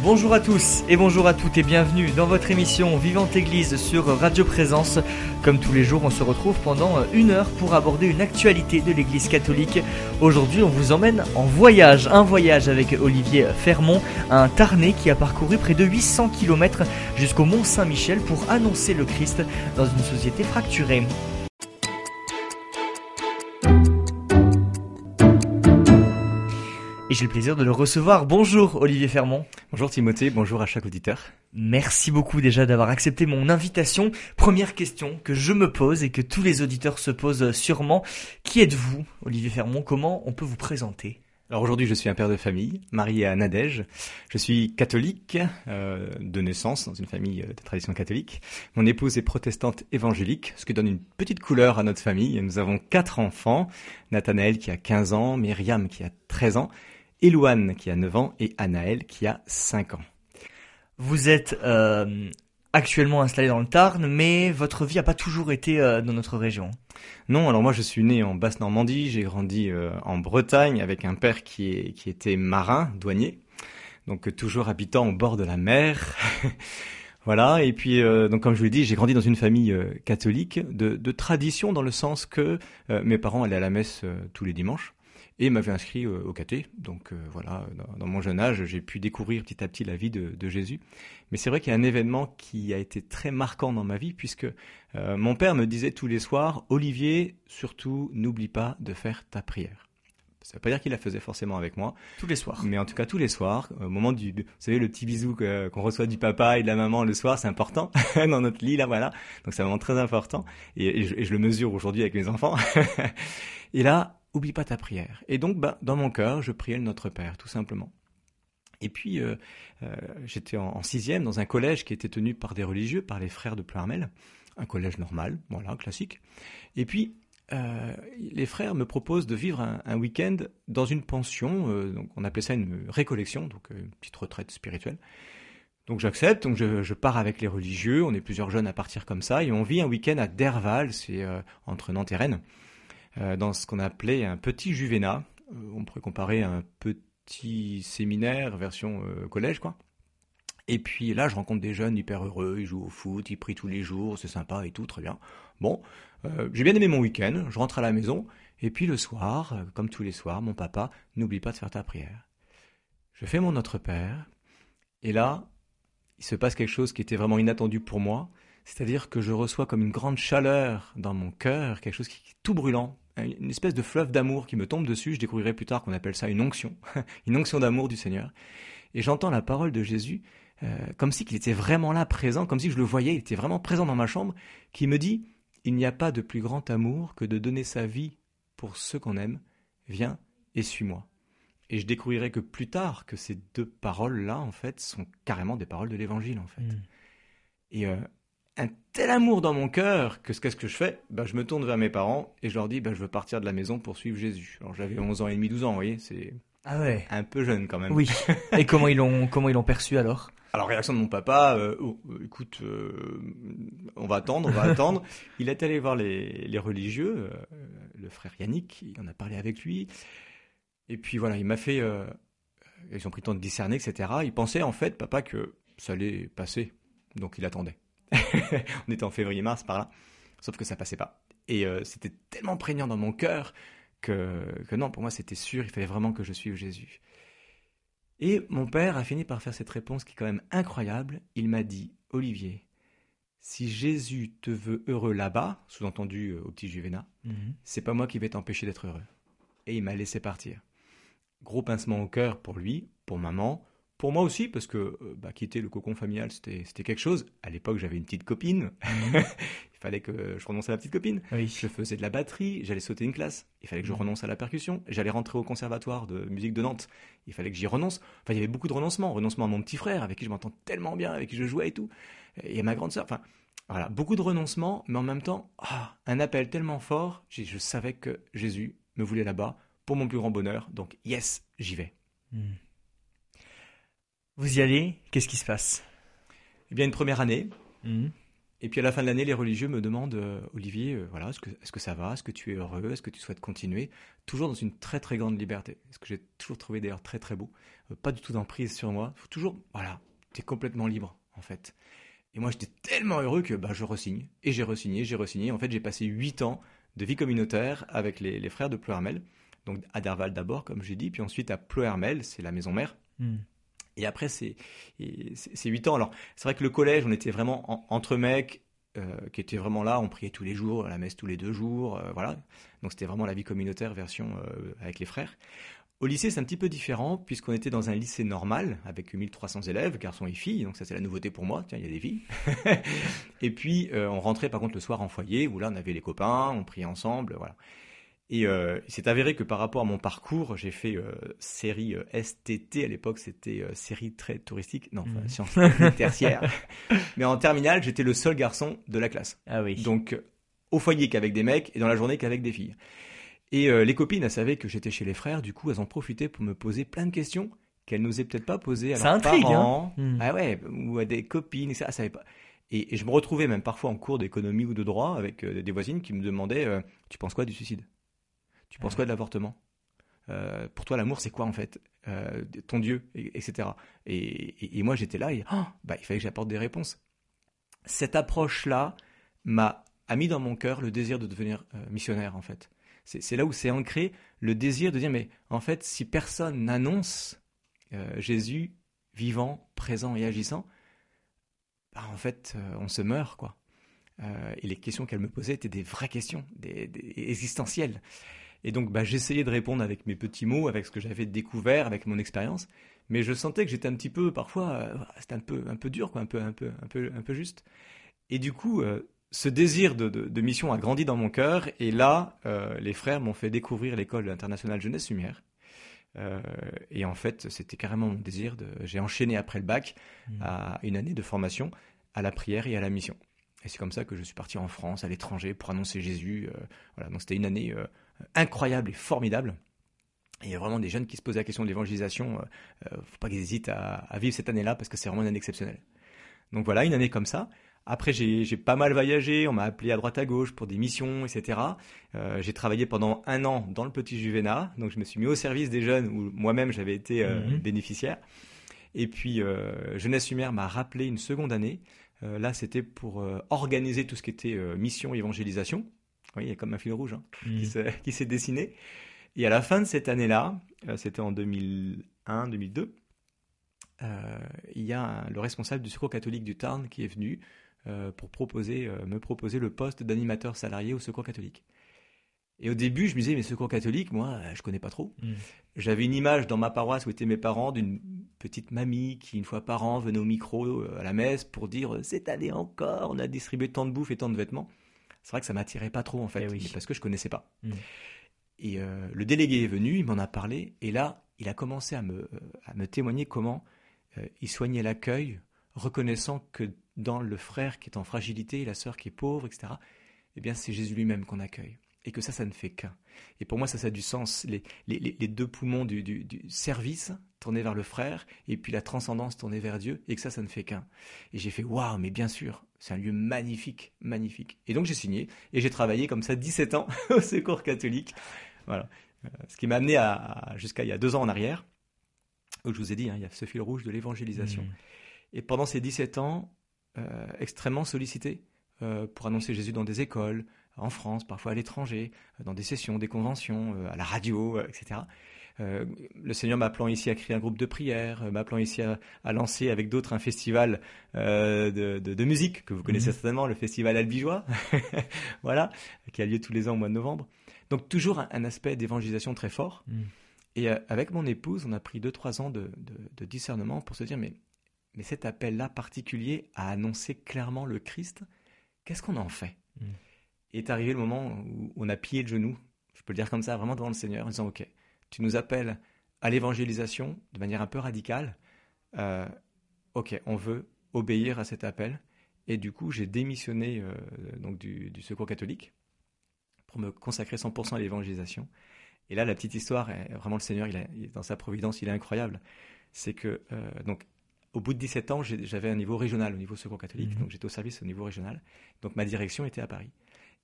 Bonjour à tous et bonjour à toutes et bienvenue dans votre émission Vivante Église sur Radio Présence. Comme tous les jours, on se retrouve pendant une heure pour aborder une actualité de l'Église catholique. Aujourd'hui, on vous emmène en voyage, un voyage avec Olivier Fermont, un Tarnais qui a parcouru près de 800 km jusqu'au Mont Saint-Michel pour annoncer le Christ dans une société fracturée. J'ai le plaisir de le recevoir. Bonjour Olivier Fermont. Bonjour Timothée, bonjour à chaque auditeur. Merci beaucoup déjà d'avoir accepté mon invitation. Première question que je me pose et que tous les auditeurs se posent sûrement. Qui êtes-vous Olivier Fermont? Comment on peut vous présenter? Alors aujourd'hui, je suis un père de famille, marié à Nadège. Je suis catholique euh, de naissance dans une famille de tradition catholique. Mon épouse est protestante évangélique, ce qui donne une petite couleur à notre famille. Nous avons quatre enfants Nathanaël qui a 15 ans, Myriam qui a 13 ans, Elouane qui a 9 ans et Anaël qui a 5 ans. Vous êtes euh, actuellement installé dans le Tarn, mais votre vie n'a pas toujours été euh, dans notre région. Non, alors moi je suis né en Basse-Normandie, j'ai grandi euh, en Bretagne avec un père qui, était marin, douanier, donc toujours habitant au bord de la mer. Voilà, et puis donc comme je vous l'ai dit, j'ai grandi dans une famille catholique de, tradition dans le sens que mes parents allaient à la messe tous les dimanches et m'avait inscrit euh, au caté. Donc euh, voilà, dans, mon jeune âge, j'ai pu découvrir petit à petit la vie de, Jésus. Mais c'est vrai qu'il y a un événement qui a été très marquant dans ma vie, puisque euh, mon père me disait tous les soirs, Olivier, surtout, n'oublie pas de faire ta prière. Ça ne veut pas dire qu'il la faisait forcément avec moi. Tous les soirs. Mais en tout cas, tous les soirs, au moment du, vous savez, le petit bisou qu'on reçoit du papa et de la maman le soir, c'est important dans notre lit, là, voilà. Donc c'est un moment très important. Et, je, et je, le mesure aujourd'hui avec mes enfants. et là, oublie pas ta prière. Et donc, bah, dans mon cœur, je priais le Notre Père, tout simplement. Et puis, euh, euh, j'étais en, sixième dans un collège qui était tenu par des religieux, par les frères de Pleurmel, un collège normal, voilà, classique. Et puis, euh, les frères me proposent de vivre un, week-end dans une pension, donc on appelait ça une récollection, donc une petite retraite spirituelle. Donc j'accepte, donc je, je, pars avec les religieux, on est plusieurs jeunes à partir comme ça, et on vit un week-end à Derval, c'est entre Nantes et Rennes. Euh, dans ce qu'on appelait un petit juvénat. Euh, on pourrait comparer à un petit séminaire version euh, collège, quoi. Et puis là, je rencontre des jeunes hyper heureux, ils jouent au foot, ils prient tous les jours, c'est sympa et tout, très bien. Bon, j'ai bien aimé mon week-end, je rentre à la maison, et puis le soir, comme tous les soirs, mon papa, n'oublie pas de faire ta prière. Je fais mon Notre Père, et là, il se passe quelque chose qui était vraiment inattendu pour moi, c'est-à-dire que je reçois comme une grande chaleur dans mon cœur, quelque chose qui est tout brûlant, une espèce de fleuve d'amour qui me tombe dessus. Je découvrirai plus tard qu'on appelle ça une onction, une onction d'amour du Seigneur. Et j'entends la parole de Jésus euh, comme si qu'il était vraiment là, présent, comme si je le voyais, il était vraiment présent dans ma chambre, qui me dit Il n'y a pas de plus grand amour que de donner sa vie pour ceux qu'on aime. Viens et suis-moi. Et je découvrirai que plus tard que ces deux paroles-là, en fait, sont carrément des paroles de l'Évangile, en fait. Hmm. Et euh, un tel amour dans mon cœur que qu'est-ce que je fais? Ben, Je me tourne vers mes parents et je leur dis ben, je veux partir de la maison pour suivre Jésus. Alors j'avais 11 ans et demi, 12 ans, vous voyez, c'est ah ouais. un peu jeune quand même. Oui. et comment ils l'ont comment ils l'ont perçu alors? Alors réaction de mon papa, euh, oh, euh, écoute, euh, on va attendre, on va attendre. Il est allé voir les, les religieux, le frère Yannick, il en a parlé avec lui. Et puis voilà, il m'a fait, ils ont pris le temps de discerner, etc. Il pensait en fait, papa, que ça allait passer, donc il attendait. on était en février-mars par là. Sauf que ça passait pas. Et euh, c'était tellement prégnant dans mon cœur que, que non, pour moi c'était sûr, il fallait vraiment que je suive Jésus. Et mon père a fini par faire cette réponse qui est quand même incroyable. Il m'a dit, Olivier, si Jésus te veut heureux là-bas, sous-entendu euh, au petit Juvénat, mhm. c'est pas moi qui vais t'empêcher d'être heureux. Et il m'a laissé partir. Gros pincement au cœur pour lui, pour maman, pour moi aussi, parce que euh, bah, quitter le cocon familial, c'était quelque chose. À l'époque, j'avais une petite copine. Il fallait que je renonce à la petite copine. Je faisais de la batterie, j'allais sauter une classe. Il fallait que je mhm. renonce à la percussion. J'allais rentrer au conservatoire de musique de Nantes. Il fallait que j'y renonce. Enfin, il y avait beaucoup de renoncements. Renoncement à mon petit frère, avec qui je m'entends tellement bien, avec qui je jouais et tout. Et à ma grande sœur. Enfin, voilà, beaucoup de renoncements, mais en même temps, ah, un appel tellement fort. Je savais que Jésus me voulait là-bas pour mon plus grand bonheur. Donc, yes, j'y vais. Mhm. Vous y allez, qu'est-ce qui se passe? Eh bien, une première année. Mhm. Et puis à la fin de l'année, les religieux me demandent, euh, Olivier, euh, voilà, est-ce que, est que ça va? Est-ce que tu es heureux? Est-ce que tu souhaites continuer? Toujours dans une très très grande liberté. Ce que j'ai toujours trouvé d'ailleurs très très beau. Euh, pas du tout d'emprise sur moi. Toujours, voilà, tu es complètement libre en fait. Et moi j'étais tellement heureux que bah, je resigne. Et j'ai resigné, j'ai resigné. En fait, j'ai passé huit ans de vie communautaire avec les, frères de Ploermel. Donc à Derval d'abord, comme j'ai dit, puis ensuite à Ploermel, c'est la maison mère. Hmm. Et après, c'est huit ans. Alors, c'est vrai que le collège, on était vraiment entre mecs euh, qui étaient vraiment là. On priait tous les jours, à la messe tous les deux jours. Euh, voilà. Donc, c'était vraiment la vie communautaire version euh, avec les frères. Au lycée, c'est un petit peu différent, puisqu'on était dans un lycée normal, avec 1300 élèves, garçons et filles, donc ça c'est la nouveauté pour moi, tiens, il y a des filles. et puis, on rentrait par contre le soir en foyer, où là on avait les copains, on priait ensemble, voilà. Et euh, il s'est avéré que par rapport à mon parcours, j'ai fait euh, série euh, STT, à l'époque c'était série très touristique, non, enfin, mmh. tertiaire. Mais en terminale, j'étais le seul garçon de la classe. Ah oui. Donc au foyer qu'avec des mecs et dans la journée qu'avec des filles. Et les copines, elles savaient que j'étais chez les frères, du coup elles en profitaient pour me poser plein de questions qu'elles n'osaient peut-être pas poser à leurs intrigue, hein. parents, hein ah ouais, ou à des copines, et ça, savait pas. Et, et, je me retrouvais même parfois en cours d'économie ou de droit avec des voisines qui me demandaient Tu penses quoi du suicide? Tu penses quoi de l'avortement? Euh, Pour toi, l'amour, c'est quoi en fait? Euh, Ton Dieu, etc. Et, moi, j'étais là et oh, bah, il fallait que j'apporte des réponses. Cette approche-là m'a a mis dans mon cœur le désir de devenir euh, missionnaire en fait. C'est là où c'est ancré le désir de dire mais en fait si personne n'annonce Jésus vivant, présent et agissant, bah, en fait on se meurt quoi. et les questions qu'elle me posait étaient des vraies questions, des existentielles. Et donc, bah, j'essayais de répondre avec mes petits mots, avec ce que j'avais découvert, avec mon expérience. Mais je sentais que j'étais un petit peu, parfois, euh, c'était un peu, un peu dur, quoi, un peu, un peu, un peu, un peu juste. Et du coup, euh, ce désir de, de, mission a grandi dans mon cœur. Et là, euh, les frères m'ont fait découvrir l'école internationale jeunesse lumière. et en fait, c'était carrément mon désir. De... J'ai enchaîné après le bac mmh. à une année de formation à la prière et à la mission. Et c'est comme ça que je suis parti en France, à l'étranger, pour annoncer Jésus. voilà, donc c'était une année incroyable et formidable. Et il y a vraiment des jeunes qui se posent la question de l'évangélisation. Euh, euh faut pas qu'ils hésitent à, vivre cette année-là parce que c'est vraiment une année exceptionnelle. Donc voilà, une année comme ça. Après, j'ai pas mal voyagé, on m'a appelé à droite à gauche pour des missions, etc. Euh, j'ai travaillé pendant un an dans le petit Juvena, donc je me suis mis au service des jeunes où moi-même j'avais été euh, mhm. bénéficiaire. Et puis, Jeunesse Lumière m'a rappelé une seconde année. là, c'était pour organiser tout ce qui était mission évangélisation. Il y a comme un fil rouge hein, mm. qui s'est dessiné. Et à la fin de cette année-là, euh, c'était en 2001-2002, euh, il y a le responsable du Secours catholique du Tarn qui est venu euh, pour proposer, me proposer le poste d'animateur salarié au Secours catholique. Et au début, je me disais, mais Secours catholique, moi, je connais pas trop. Mm. J'avais une image dans ma paroisse où étaient mes parents d'une petite mamie qui, une fois par an, venait au micro à la messe pour dire, cette année encore, on a distribué tant de bouffe et tant de vêtements c'est vrai que ça m'attirait pas trop en fait, eh parce que je connaissais pas. Mm. Et euh, le délégué est venu, il m'en a parlé, et là, il a commencé à me, à me témoigner comment euh, il soignait l'accueil, reconnaissant que dans le frère qui est en fragilité, la sœur qui est pauvre, etc., eh bien, c'est Jésus lui-même qu'on accueille. Et que ça, ça ne fait qu'un. Et pour moi, ça, ça a du sens. Les, les, les deux poumons du, du, du, service tournés vers le frère, et puis la transcendance tournée vers Dieu, et que ça, ça ne fait qu'un. Et j'ai fait, waouh, mais bien sûr, c'est un lieu magnifique, magnifique. Et donc j'ai signé et j'ai travaillé comme ça 17 ans au Secours catholique. Voilà. Euh, ce qui m'a amené à, jusqu'à il y a deux ans en arrière, où je vous ai dit, hein, il y a ce fil rouge de l'évangélisation. Mmh. Et pendant ces 17 ans, euh, extrêmement sollicité euh, pour annoncer Jésus dans des écoles, en France, parfois à l'étranger, dans des sessions, des conventions, à la radio, etc. Euh, le Seigneur m'appelant ici à créer un groupe de prière, euh, m'appelant ici à, lancer avec d'autres un festival euh, de, musique que vous connaissez mhm. certainement, le festival Albigeois, voilà, qui a lieu tous les ans au mois de novembre. Donc toujours un, aspect d'évangélisation très fort. Mhm. Et avec mon épouse, on a pris 2-3 ans de, discernement pour se dire, mais, mais cet appel-là particulier à annoncer clairement le Christ, qu'est-ce qu'on en fait? Mhm. est arrivé le moment où on a pillé le genou, je peux le dire comme ça, vraiment devant le Seigneur, en disant, OK, tu nous appelles à l'évangélisation de manière un peu radicale. Euh, ok, on veut obéir à cet appel. Et du coup, j'ai démissionné euh, donc du, Secours catholique pour me consacrer 100% à l'évangélisation. Et là, la petite histoire, est, vraiment le Seigneur, il, dans sa providence, il est incroyable. C'est que euh, donc au bout de 17 ans, j'avais un niveau régional au niveau secours catholique, Mhm. donc j'étais au service au niveau régional. Donc ma direction était à Paris.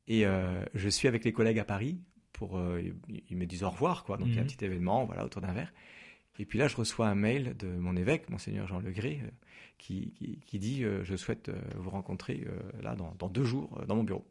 Et euh, je suis avec les collègues à Paris pour, euh, ils, me disent au revoir, quoi. Donc il y a un Mhm. petit événement, voilà, autour d'un verre. Et puis là, je reçois un mail de mon évêque, monseigneur Jean Legré, euh, qui, qui, qui dit euh, je souhaite vous rencontrer là dans, dans deux jours dans mon bureau,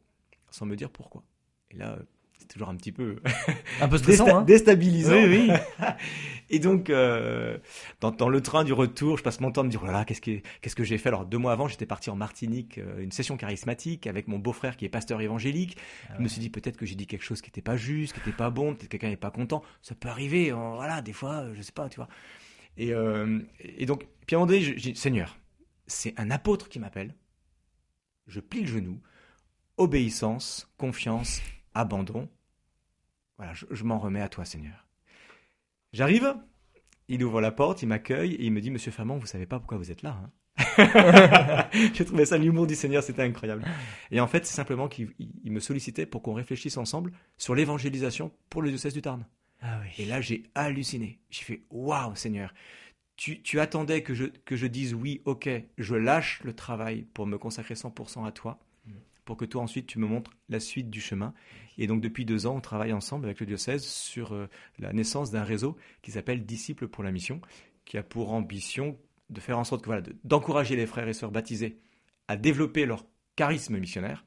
sans me dire pourquoi. Et là, c'est toujours un petit peu Un peu stressant, désta- hein déstabilisant. Oui, oui. Et donc, euh, dans, dans le train du retour, je passe mon temps à me dire, oh là là, qu'est-ce que, qu'est-ce que j'ai fait? Alors, deux mois avant, j'étais parti en Martinique, euh, une session charismatique avec mon beau-frère qui est pasteur évangélique. Ah Je me suis dit, peut-être que j'ai dit quelque chose qui n'était pas juste, qui n'était pas bon, peut-être que quelqu'un n'est pas content. Ça peut arriver, hein, voilà, des fois, euh, je sais pas, tu vois. Et, et donc, puis à un moment donné, je, je dis, Seigneur, c'est un apôtre qui m'appelle. Je plie le genou. Obéissance, confiance, abandon. Voilà, je, je m'en remets à toi, Seigneur. J'arrive, il ouvre la porte, il m'accueille et il me dit Monsieur Fermont, vous savez pas pourquoi vous êtes là. Hein J'ai trouvé ça l'humour du Seigneur, c'était incroyable. Et en fait, c'est simplement qu'il il- il me sollicitait pour qu'on réfléchisse ensemble sur l'évangélisation pour le diocèse du Tarn. Ah oui. Et là, j'ai halluciné. J'ai fait Waouh, Seigneur tu, tu attendais que je, que je dise oui, ok, je lâche le travail pour me consacrer 100% à toi, pour que toi ensuite tu me montres la suite du chemin. Et donc depuis deux ans, on travaille ensemble avec le diocèse sur euh, la naissance d'un réseau qui s'appelle Disciples pour la mission, qui a pour ambition de faire en sorte que voilà, de- d'encourager les frères et sœurs baptisés à développer leur charisme missionnaire.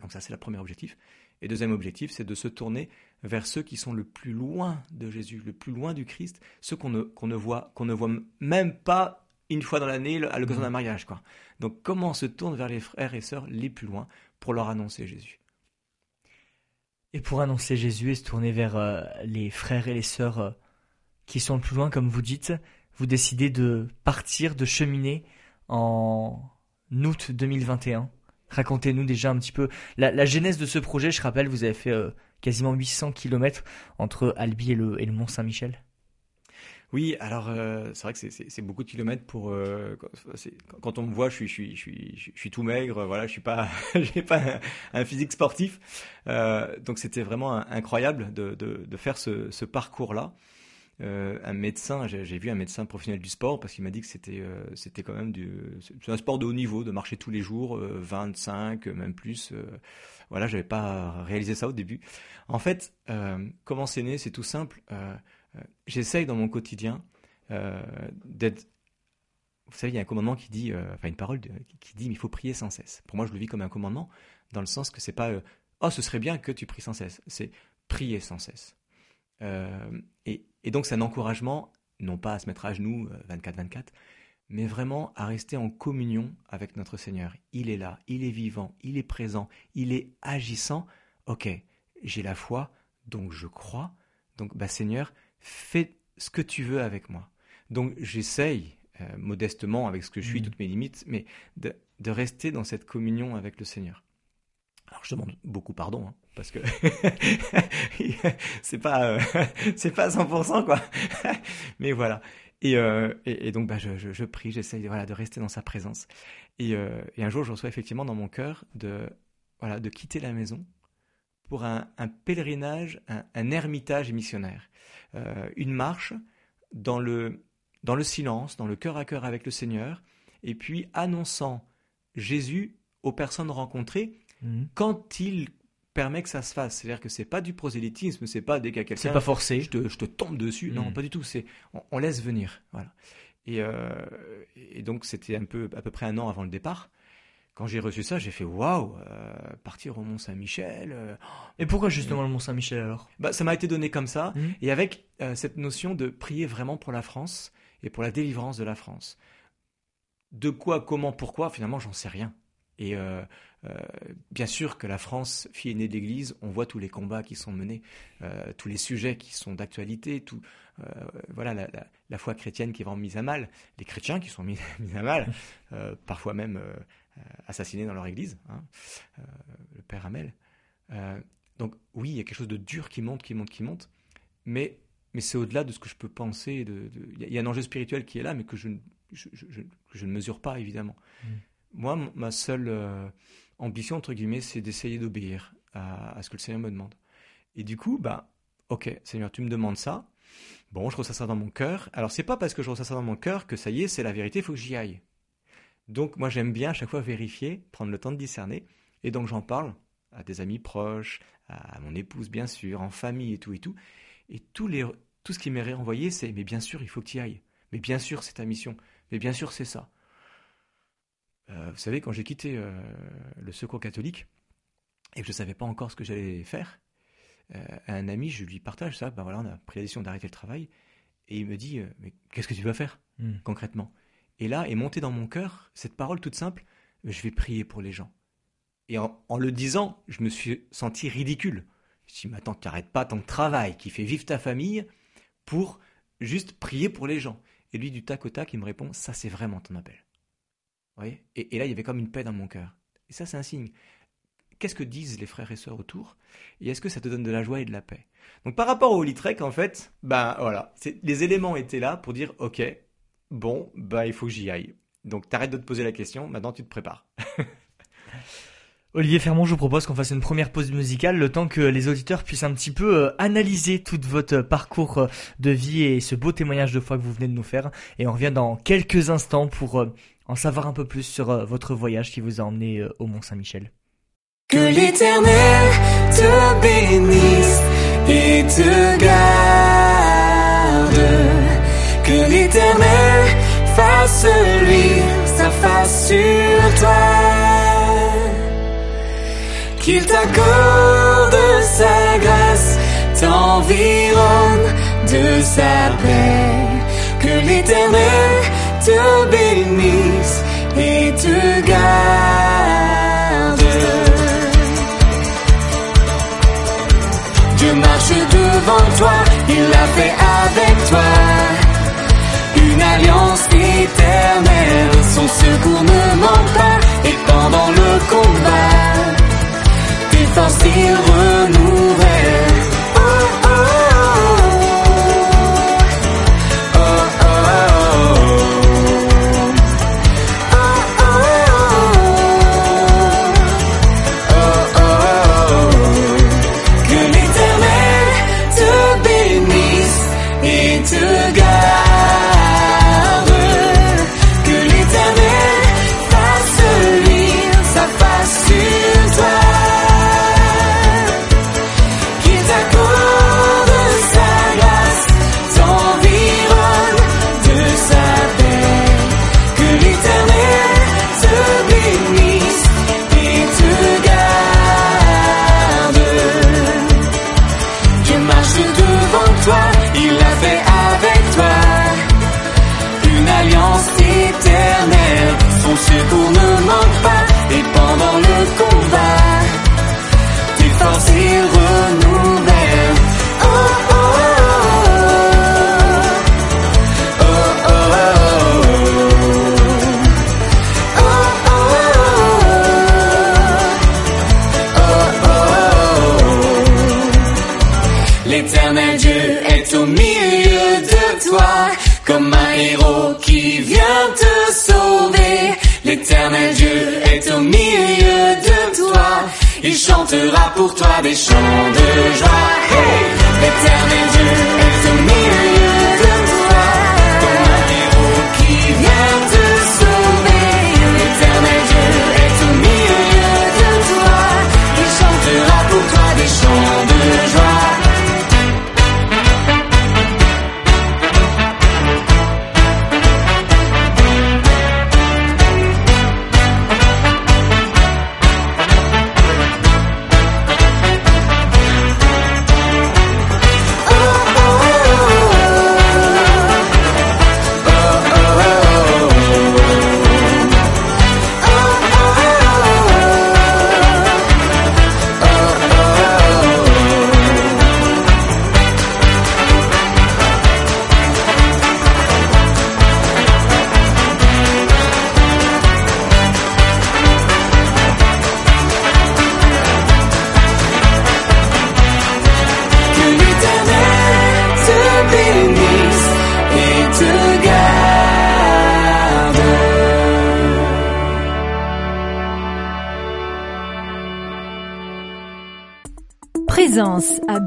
Donc ça, c'est le premier objectif. Et deuxième objectif, c'est de se tourner vers ceux qui sont le plus loin de Jésus, le plus loin du Christ, ceux qu'on ne, ne voit, qu'on ne voit même pas une fois dans l'année à l'occasion d'un mariage, quoi. Donc, comment on se tourne vers les frères et sœurs les plus loin pour leur annoncer Jésus? Et pour annoncer Jésus et se tourner vers euh, les frères et les sœurs euh, qui sont le plus loin, comme vous dites, vous décidez de partir, de cheminer en août 2021. Racontez-nous déjà un petit peu la, genèse de ce projet. Je rappelle, vous avez fait euh, quasiment 800 km entre Albi et le, et le Mont Saint-Michel. Oui, alors euh, c'est vrai que c'est- beaucoup de kilomètres pour euh, quand, on me voit, je suis tout maigre, voilà, je suis pas un, physique sportif, Euh, donc c'était vraiment incroyable de, faire ce, parcours-là. Un médecin, j'ai vu un médecin professionnel du sport parce qu'il m'a dit que c'était quand même un sport de haut niveau, de marcher tous les jours, euh, 25 même plus. voilà, j'avais pas réalisé ça au début. En fait, comment c'est né, c'est tout simple. Euh, J'essaye dans mon quotidien euh, d'être. Vous savez, il y a un commandement qui dit, euh, enfin une parole qui dit, mais il faut prier sans cesse. Pour moi, je le vis comme un commandement, dans le sens que c'est pas, oh, ce serait bien que tu pries sans cesse. C'est prier sans cesse. Et, et donc, c'est un encouragement, non pas à se mettre à genoux 24-24, mais vraiment à rester en communion avec notre Seigneur. Il est là, il est vivant, il est présent, il est agissant. Ok, j'ai la foi, donc je crois. Donc, bah, Seigneur, fais ce que tu veux avec moi. Donc, j'essaye, euh, modestement, avec ce que je suis, Mhm. toutes mes limites, mais de, de rester dans cette communion avec le Seigneur. Alors, je demande beaucoup pardon, hein, parce que c'est pas, euh, c'est pas à 100%, quoi. mais voilà. Et, euh, et, et donc, bah, je, je, je prie, j'essaye voilà, de rester dans sa présence. Et, et un jour, je reçois effectivement dans mon cœur de, voilà, de quitter la maison pour un, un pèlerinage, un, un, ermitage missionnaire. Euh, une marche dans le, dans le silence, dans le cœur à cœur avec le Seigneur, et puis annonçant Jésus aux personnes rencontrées Mmh. quand il permet que ça se fasse. C'est-à-dire que c'est pas du prosélytisme, c'est pas dès qu'il y a quelqu'un. C'est pas forcé. Je te, je te tombe dessus. Non, Mm. pas du tout. C'est on, on laisse venir. Voilà. Et, euh, et donc c'était un peu à peu près un an avant le départ. Quand j'ai reçu ça, j'ai fait waouh, euh, partir au Mont Saint-Michel. euh, Et pourquoi justement le Mont Saint-Michel alors? Bah, ça m'a été donné comme ça, Mhm. et avec euh, cette notion de prier vraiment pour la France et pour la délivrance de la France. De quoi, comment, pourquoi, finalement, j'en sais rien. Et euh, bien sûr que la France, fille aînée d'Église, on voit tous les combats qui sont menés, tous les sujets qui sont d'actualité, tout, voilà, la, la, la, foi chrétienne qui est vraiment mise à mal, les chrétiens qui sont mis, mis à mal, parfois même assassinés dans leur Église, hein, euh, le père Hamel. Euh, donc oui, il y a quelque chose de dur qui monte, qui monte, qui monte, mais, mais c'est au-delà de ce que je peux penser. De, de... Il y a un enjeu spirituel qui est là, mais que je, je, je, je ne mesure pas, évidemment. Mm. Moi, ma seule euh, ambition, entre guillemets, c'est d'essayer d'obéir à, à, ce que le Seigneur me demande. Et du coup, bah, ok, Seigneur, tu me demandes ça. Bon, je reçois ça dans mon cœur. Alors c'est pas parce que je reçois ça dans mon cœur que ça y est, c'est la vérité, il faut que j'y aille. Donc moi j'aime bien à chaque fois vérifier, prendre le temps de discerner, et donc j'en parle à des amis proches, à mon épouse bien sûr, en famille et tout et tout. Et tout, les, tout ce qui m'est renvoyé, c'est mais bien sûr il faut que tu y ailles, mais bien sûr c'est ta mission, mais bien sûr c'est ça. Euh, vous savez, quand j'ai quitté euh, le secours catholique et que je ne savais pas encore ce que j'allais faire, euh, un ami, je lui partage ça, ben voilà, on a pris la décision d'arrêter le travail, et il me dit, mais qu'est-ce que tu vas faire hmm. concrètement? Et là est montée dans mon cœur cette parole toute simple, je vais prier pour les gens. Et en, le disant, je me suis senti ridicule. Je me suis dit, mais attends, tu n'arrêtes pas ton travail qui fait vivre ta famille pour juste prier pour les gens. Et lui, du tac au tac, il me répond, ça c'est vraiment ton appel. et, et, là, il y avait comme une paix dans mon cœur. Et ça, c'est un signe qu'est-ce que disent les frères et sœurs autour? Et est-ce que ça te donne de la joie et de la paix? Donc par rapport au Holy en fait, ben voilà, les éléments étaient là pour dire ok, bon, bah il faut que j'y aille. Donc t'arrêtes de te poser la question, maintenant tu te prépares. Olivier Fermont, je vous propose qu'on fasse une première pause musicale, le temps que les auditeurs puissent un petit peu euh, analyser tout votre parcours euh, de vie et ce beau témoignage de foi que vous venez de nous faire. Et on revient dans quelques instants pour euh, en savoir un peu plus sur votre voyage qui vous a emmené au Mont Saint-Michel. Que l'éternel te bénisse et te garde. Que l'éternel fasse luire sa face sur toi. Qu'il t'accorde sa grâce, t'environne de sa paix. Que l'éternel te bénisse et te garde. devant toi, il l'a fait avec toi. Une alliance éternelle, son secours ne manque pas, et pendant le combat, tes forces il renouvelle. pour toi des chants de joie. Hey, à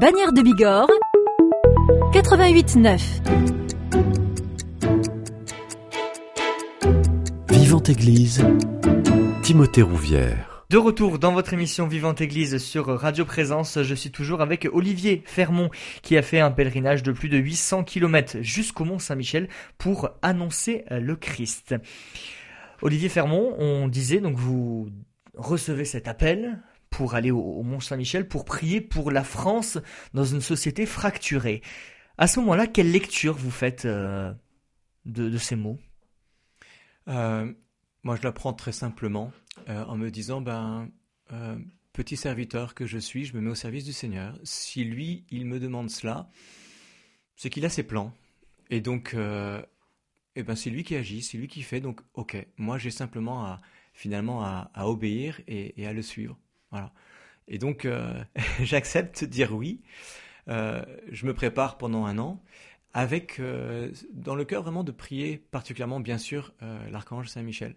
Bagnères de Bigorre 88.9. Vivante Église, Timothée Rouvière. De retour dans votre émission Vivante Église sur Radio Présence, je suis toujours avec Olivier Fermont qui a fait un pèlerinage de plus de 800 km jusqu'au Mont Saint-Michel pour annoncer le Christ. Olivier Fermont, on disait donc vous recevez cet appel pour aller au, Mont Saint-Michel pour prier pour la France dans une société fracturée. À ce moment-là, quelle lecture vous faites euh, de, ces mots? Euh, Moi, je la prends très simplement euh, en me disant, ben, petit serviteur que je suis, je me mets au service du Seigneur. Si lui, il me demande cela, c'est qu'il a ses plans. Et donc, eh ben, c'est lui qui agit, c'est lui qui fait. Donc, ok, moi, j'ai simplement à, finalement à, obéir et, à le suivre. Voilà. Et donc, j'accepte de dire oui. Euh, je me prépare pendant un an avec euh, dans le cœur vraiment de prier particulièrement bien sûr euh, l'archange Saint-Michel.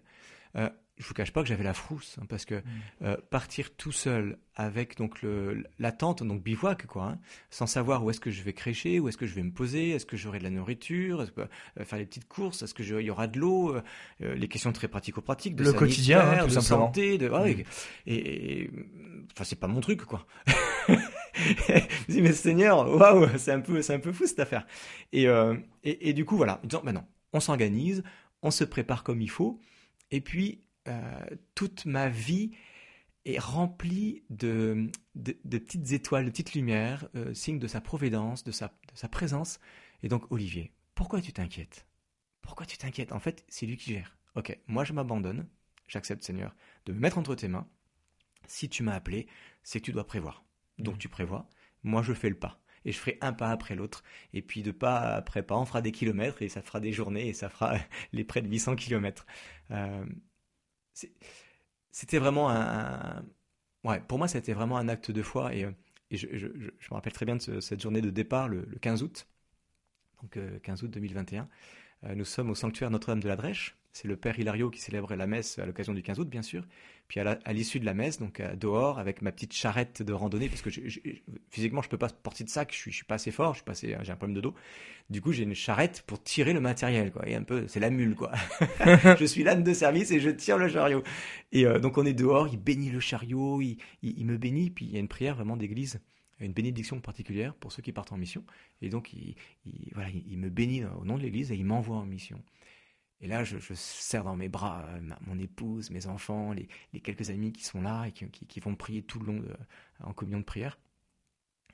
Euh, je vous cache pas que j'avais la frousse hein, parce que mm. partir tout seul avec donc le, la tente donc bivouac quoi, hein, sans savoir où est-ce que je vais crécher, où est-ce que je vais me poser, est-ce que j'aurai de la nourriture, est-ce que faire les petites courses, est-ce que y aura de l'eau, les questions très pratico-pratiques de le quotidien, hein, tout de simplement. santé, de mm. et, et, enfin c'est pas mon truc quoi. je me dis mais Seigneur, waouh, c'est un peu, c'est un peu fou cette affaire. Et, euh, et, et, du coup voilà, disant maintenant, on s'organise, on se prépare comme il faut, et puis euh, toute ma vie est remplie de, de, de, petites étoiles, de petites lumières, euh, signe de sa providence, de sa, de sa présence. Et donc Olivier, pourquoi tu t'inquiètes? Pourquoi tu t'inquiètes? En fait, c'est lui qui gère. Ok, moi je m'abandonne, j'accepte Seigneur de me mettre entre tes mains. Si tu m'as appelé, c'est que tu dois prévoir. Donc mm. tu prévois. Moi, je fais le pas. Et je ferai un pas après l'autre. Et puis de pas après pas, on fera des kilomètres et ça fera des journées et ça fera les près de 800 kilomètres. Euh, c'était vraiment un, pour moi, c'était vraiment un acte de foi. Et, euh, je, me rappelle très bien de cette journée de départ, le, 15 août. Donc 15 euh, août 2021. nous sommes au sanctuaire Notre-Dame de la Drèche c'est le père Hilario qui célèbre la messe à l'occasion du 15 août, bien sûr. Puis à l'issue de la messe, donc dehors, avec ma petite charrette de randonnée, parce que je, physiquement, je peux pas porter de sac, je suis, je suis pas assez fort, je suis pas j'ai un problème de dos. Du coup, j'ai une charrette pour tirer le matériel, quoi. Et un peu, c'est la mule, quoi. je suis l'âne de service et je tire le chariot. Et euh, donc on est dehors, il bénit le chariot, il, il, me bénit, puis il y a une prière vraiment d'église une bénédiction particulière pour ceux qui partent en mission. Et donc, il, il voilà, il me bénit au nom de l'Église et il m'envoie en mission. Et là, je, serre dans mes bras euh, mon épouse, mes enfants, les, quelques amis qui sont là et qui, vont prier tout le long de, en communion de prière.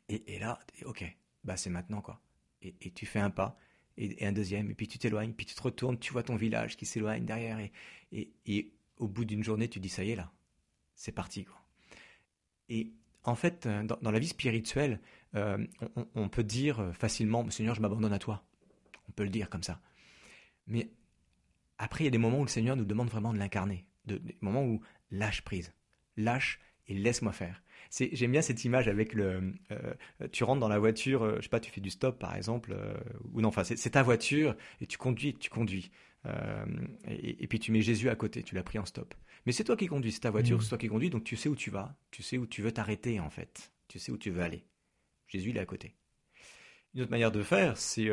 Et, là, ok, bah c'est maintenant quoi. Et, tu fais un pas et, un deuxième, et puis tu t'éloignes, puis tu te retournes, tu vois ton village qui s'éloigne derrière, et, au bout d'une journée, tu dis ça y est là, c'est parti. Et en fait, euh, dans, la vie spirituelle, euh, on, on, peut dire facilement, Seigneur, je m'abandonne à toi. On peut le dire comme ça. Mais après, il y a des moments où le Seigneur nous demande vraiment de l'incarner, des moments où lâche prise, lâche et laisse-moi faire. J'aime bien cette image avec le. Euh, tu rentres dans la voiture, euh, je sais pas, tu fais du stop par exemple, euh, ou non, enfin c'est ta voiture et tu conduis, tu conduis. Et, puis tu mets Jésus à côté, tu l'as pris en stop. Mais c'est toi qui conduis, c'est ta voiture, mmh. c'est toi qui conduis, donc tu sais où tu vas, tu sais où tu veux t'arrêter en fait, tu sais où tu veux aller. Jésus il est à côté. Une autre manière de faire, c'est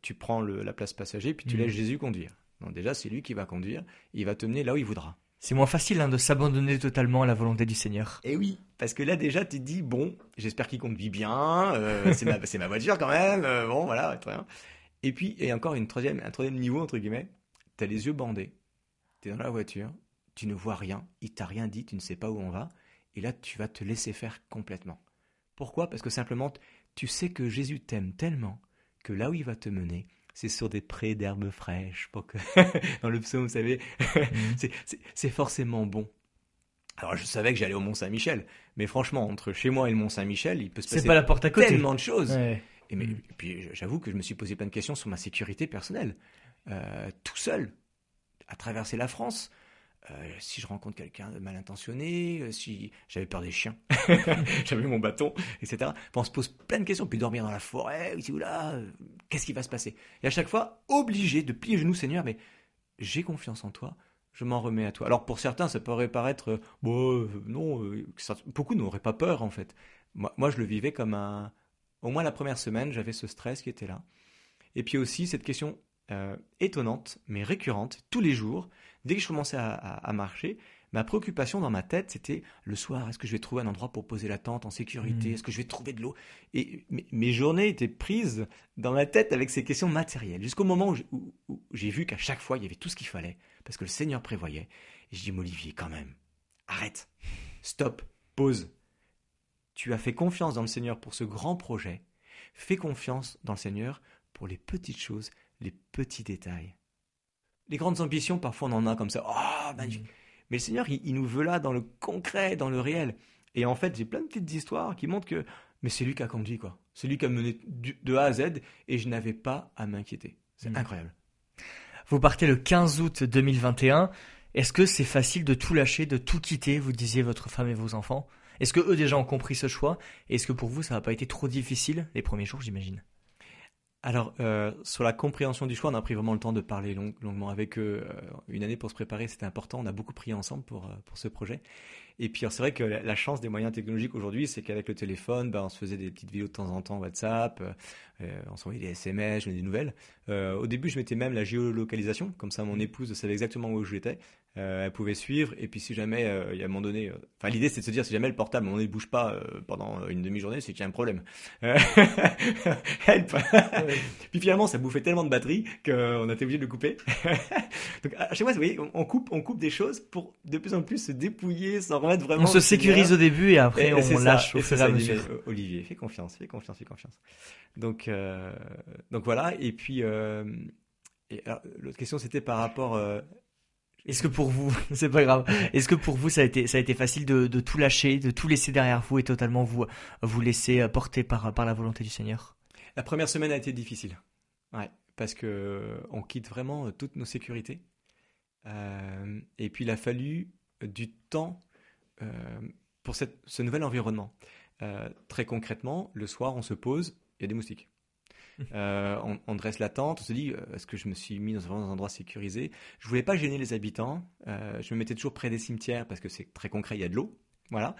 tu prends la place passager puis tu mmh. laisses Jésus conduire. Déjà, c'est lui qui va conduire, il va te mener là où il voudra. C'est moins facile hein, de s'abandonner totalement à la volonté du Seigneur. Eh oui, parce que là déjà tu te dis bon, j'espère qu'il conduit bien, euh, c'est ma, voiture quand même, euh, bon voilà, très bien. Et puis a encore une troisième, un troisième niveau entre guillemets, tu as les yeux bandés, tu es dans la voiture, tu ne vois rien, il t'a rien dit, tu ne sais pas où on va, et là tu vas te laisser faire complètement. Pourquoi? Parce que simplement tu sais que Jésus t'aime tellement que là où il va te mener, c'est sur des prés d'herbes fraîches. Pour que Dans le psaume, vous savez, mhm. c'est forcément bon. Alors je savais que j'allais au Mont Saint-Michel, mais franchement, entre chez moi et le Mont Saint-Michel, il peut se passer pas la porte à côté. tellement de choses. Et, mais, mhm. puis j'avoue que je me suis posé plein de questions sur ma sécurité personnelle. Euh, tout seul, à traverser la France, euh, si je rencontre quelqu'un de mal intentionné, euh, si j'avais peur des chiens, j'avais mon bâton, etc. on se pose plein de questions, puis dormir dans la forêt, ici ou là, euh, qu'est-ce qui va se passer? Et à chaque fois, obligé de plier genoux, Seigneur, mais j'ai confiance en toi, je m'en remets à toi. Alors pour certains, ça pourrait paraître, bon, non, beaucoup n'auraient pas peur en fait. Moi, je le vivais comme un, au moins la première semaine, j'avais ce stress qui était là. Et puis aussi cette question étonnante, mais récurrente, tous les jours, dès que je commençais à, marcher, ma préoccupation dans ma tête, c'était le soir, est-ce que je vais trouver un endroit pour poser la tente en sécurité? Mmh. Est-ce que je vais trouver de l'eau? Et mes, journées étaient prises dans ma tête avec ces questions matérielles, jusqu'au moment où j'ai vu qu'à chaque fois, il y avait tout ce qu'il fallait, parce que le Seigneur prévoyait. Et je dis, Olivier, quand même, arrête, stop, pause. Tu as fait confiance dans le Seigneur pour ce grand projet. Fais confiance dans le Seigneur pour les petites choses les petits détails. Les grandes ambitions, parfois on en a comme ça, oh, magnifique. Mais le Seigneur, il, nous veut là dans le concret, dans le réel. Et en fait, j'ai plein de petites histoires qui montrent que, mais c'est lui qui a conduit, quoi. C'est lui qui a mené de A à Z et je n'avais pas à m'inquiéter. C'est mm. incroyable. Vous partez le 15 août 2021. Est-ce que c'est facile de tout lâcher, de tout quitter, vous disiez votre femme et vos enfants? Est-ce que eux déjà ont compris ce choix? Est-ce que pour vous ça n'a pas été trop difficile les premiers jours, j'imagine? Alors, euh, sur la compréhension du choix, on a pris vraiment le temps de parler longuement avec eux. Euh, une année pour se préparer, c'était important. On a beaucoup prié ensemble pour, euh, pour ce projet. Et puis, c'est vrai que la, chance des moyens technologiques aujourd'hui, c'est qu'avec le téléphone, ben, on se faisait des petites vidéos de temps en temps WhatsApp, on s'envoyait des SMS, des nouvelles. au début, je mettais même la géolocalisation, comme ça mon mmh. épouse savait exactement où j'étais. Euh, elle pouvait suivre. Et puis si jamais euh, il y a un moment donné euh, enfin l'idée c'est de se dire si jamais le portable moment donné bouge pas pendant une demi-journée c'est qu'il y a un problème. Help puis finalement ça bouffait tellement de batterie qu'on a été obligé de le couper. Donc à chaque fois vous voyez on coupe on coupe des choses pour de plus en plus se dépouiller s'en remettre vraiment on se sécurise au début et après on lâche au fur et à mesure. Olivier fais confiance fais confiance fais confiance. Donc donc voilà. Et puis l'autre question c'était par rapport est-ce que pour vous, c'est pas grave, est-ce que pour vous ça a été, ça a été facile de, tout lâcher, de tout laisser derrière vous et totalement vous, vous laisser porter par, par la volonté du Seigneur? La première semaine a été difficile. Ouais, parce que on quitte vraiment toutes nos sécurités. Euh, et puis il a fallu du temps euh, pour cette, ce nouvel environnement. Euh, très concrètement, le soir, on se pose, il y a des moustiques. Euh, on, dresse la tente, on se dit, euh, est-ce que je me suis mis dans un endroit sécurisé? Je voulais pas gêner les habitants. Euh, je me mettais toujours près des cimetières parce que c'est très concret, il y a de l'eau. Voilà.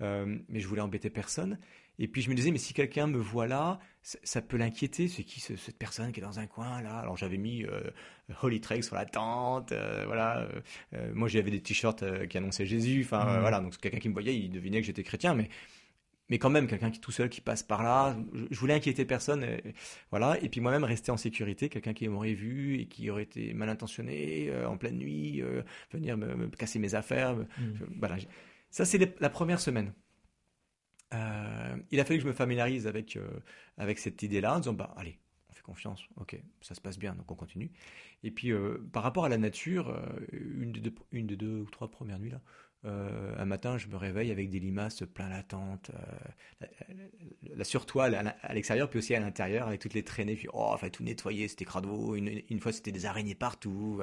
mais je voulais embêter personne. Et puis je me disais, mais si quelqu'un me voit là, ça, peut l'inquiéter. C'est qui cette personne qui est dans un coin là? Alors j'avais mis Holy Trek sur la tente, voilà. moi j'avais des t-shirts qui annonçaient Jésus. Enfin mmh. voilà, donc quelqu'un qui me voyait, il devinait que j'étais chrétien, mais mais quand même quelqu'un qui tout seul qui passe par là. Je, voulais inquiéter personne et, voilà. Et puis moi-même rester en sécurité quelqu'un qui m'aurait vu et qui aurait été mal intentionné euh, en pleine nuit euh, venir me, casser mes affaires mmh. voilà. Ça c'est la première semaine. Euh, il a fallu que je me familiarise avec avec cette idée là en disant bah allez on fait confiance. Ok ça se passe bien donc on continue. Et puis par rapport à la nature une des deux, une des deux ou trois premières nuits là euh, un matin, je me réveille avec des limaces plein la tente, euh, la, surtoile à l'extérieur, puis aussi à l'intérieur, avec toutes les traînées. Puis, oh, fallait tout nettoyer, c'était crado. Une, une fois, c'était des araignées partout.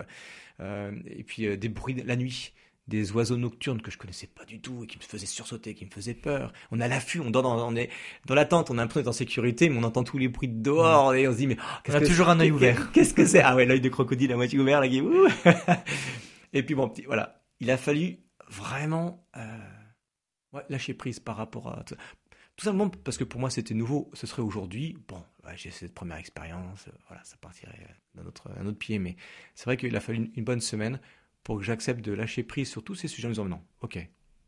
Euh, et puis, des bruits la nuit des oiseaux nocturnes que je connaissais pas du tout et qui me faisaient sursauter, qui me faisaient peur. On a l'affût, on, dans, on est dans la tente, on a l'impression d'être en sécurité, mais on entend tous les bruits de dehors et on se dit mais oh, on a toujours un œil ouvert. Qu'est-ce que c'est? Ah ouais, l'œil de crocodile à moitié ouvert là qui Et puis bon, petit, voilà, il a fallu vraiment euh, lâcher prise par rapport à tout simplement parce que pour moi c'était nouveau. Ce serait aujourd'hui, bon, j'ai cette première expérience, euh, voilà, ça partirait d'un autre, un autre pied, mais c'est vrai qu'il a fallu une, bonne semaine pour que j'accepte de lâcher prise sur tous ces sujets en disant non, ok,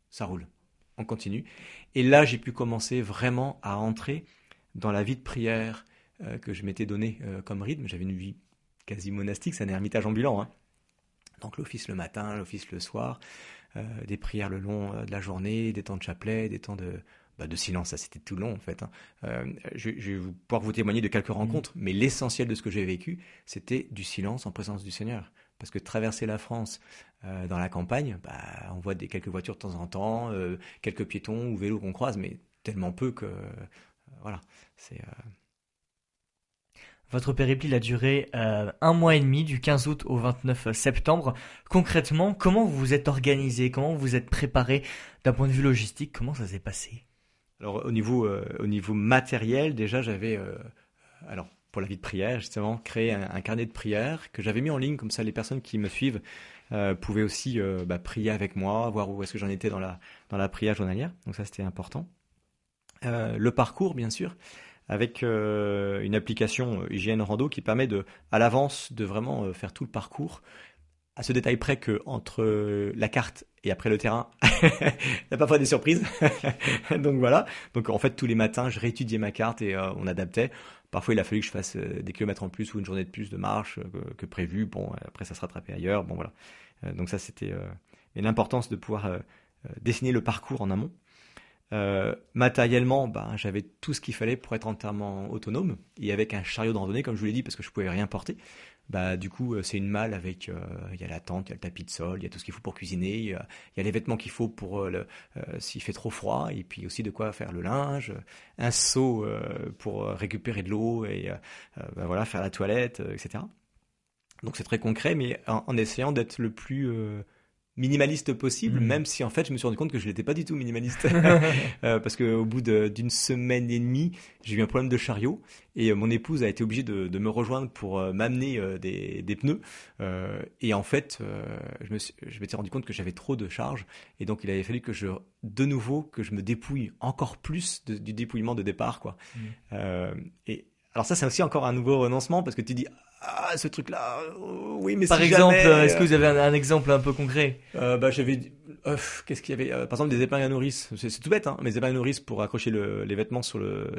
ça roule, on continue. Et là, j'ai pu commencer vraiment à entrer dans la vie de prière euh, que je m'étais donné comme rythme. J'avais une vie quasi monastique, c'est un ermitage ambulant. Hein. Donc l'office le matin, l'office le soir, euh, des prières le long euh, de la journée, des temps de chapelet, des temps de, bah, de silence, ça c'était tout long en fait. Hein. Euh, je, vais pouvoir vous témoigner de quelques rencontres, mais l'essentiel de ce que j'ai vécu, c'était du silence en présence du Seigneur. Parce que traverser la France dans la campagne, bah, on voit des quelques voitures de temps en temps, quelques piétons ou vélos qu'on croise, mais tellement peu que voilà, c'est votre périple a duré euh, un mois et demi, du 15 août au 29 septembre. Concrètement, comment vous vous êtes organisé? Comment vous vous êtes préparé? D'un point de vue logistique Comment ça s'est passé? Alors au niveau, euh, au niveau matériel, déjà j'avais, euh, alors pour la vie de prière justement, créé un, carnet de prière que j'avais mis en ligne comme ça les personnes qui me suivent pouvaient aussi bah, prier avec moi, voir où est-ce que j'en étais dans la, dans la prière journalière. Donc ça c'était important. le parcours bien sûr. Avec une application hygiène rando qui permet de, à l'avance, de vraiment faire tout le parcours à ce détail près que entre la carte et après le terrain, il y a parfois des surprises. Donc voilà. Donc en fait tous les matins, je réétudiais ma carte et on adaptait. Parfois, il a fallu que je fasse des kilomètres en plus ou une journée de plus de marche que, prévu. Bon, après, ça se rattrapait ailleurs. Bon, voilà. donc ça, c'était l'importance de pouvoir dessiner le parcours en amont. Euh, matériellement, ben, j'avais tout ce qu'il fallait pour être entièrement autonome et avec un chariot de randonnée, comme je vous l'ai dit, parce que je pouvais rien porter. Bah, du coup, euh, c'est une malle avec, euh, il y a la tente, il y a le tapis de sol, il y a tout ce qu'il faut pour cuisiner, il y, a, les vêtements qu'il faut pour s'il fait trop froid, et puis aussi de quoi faire le linge, un seau pour récupérer de l'eau et ben voilà, faire la toilette, etc. Donc c'est très concret, mais en essayant d'être le plus minimaliste possible, mm. même si en fait je me suis rendu compte que je n'étais pas du tout minimaliste. euh, parce qu'au bout d'une semaine et demie, j'ai eu un problème de chariot et euh, mon épouse a été obligée de, de me rejoindre pour euh, m'amener des, des, pneus. et en fait, je me je m'étais rendu compte que j'avais trop de charge et donc il avait fallu que je, de nouveau, que je me dépouille encore plus du dépouillement de départ, quoi. Mm. et alors ça, c'est aussi encore un nouveau renoncement parce que tu dis ah ce truc là euh, oui mais par exemple est-ce que vous avez un, exemple un peu concret? Euh, bah j'avais euh, qu'est-ce qu'il y avait par exemple des épingles à nourrice c'est tout bête hein mais des épingles à nourrice pour accrocher le, les vêtements sur le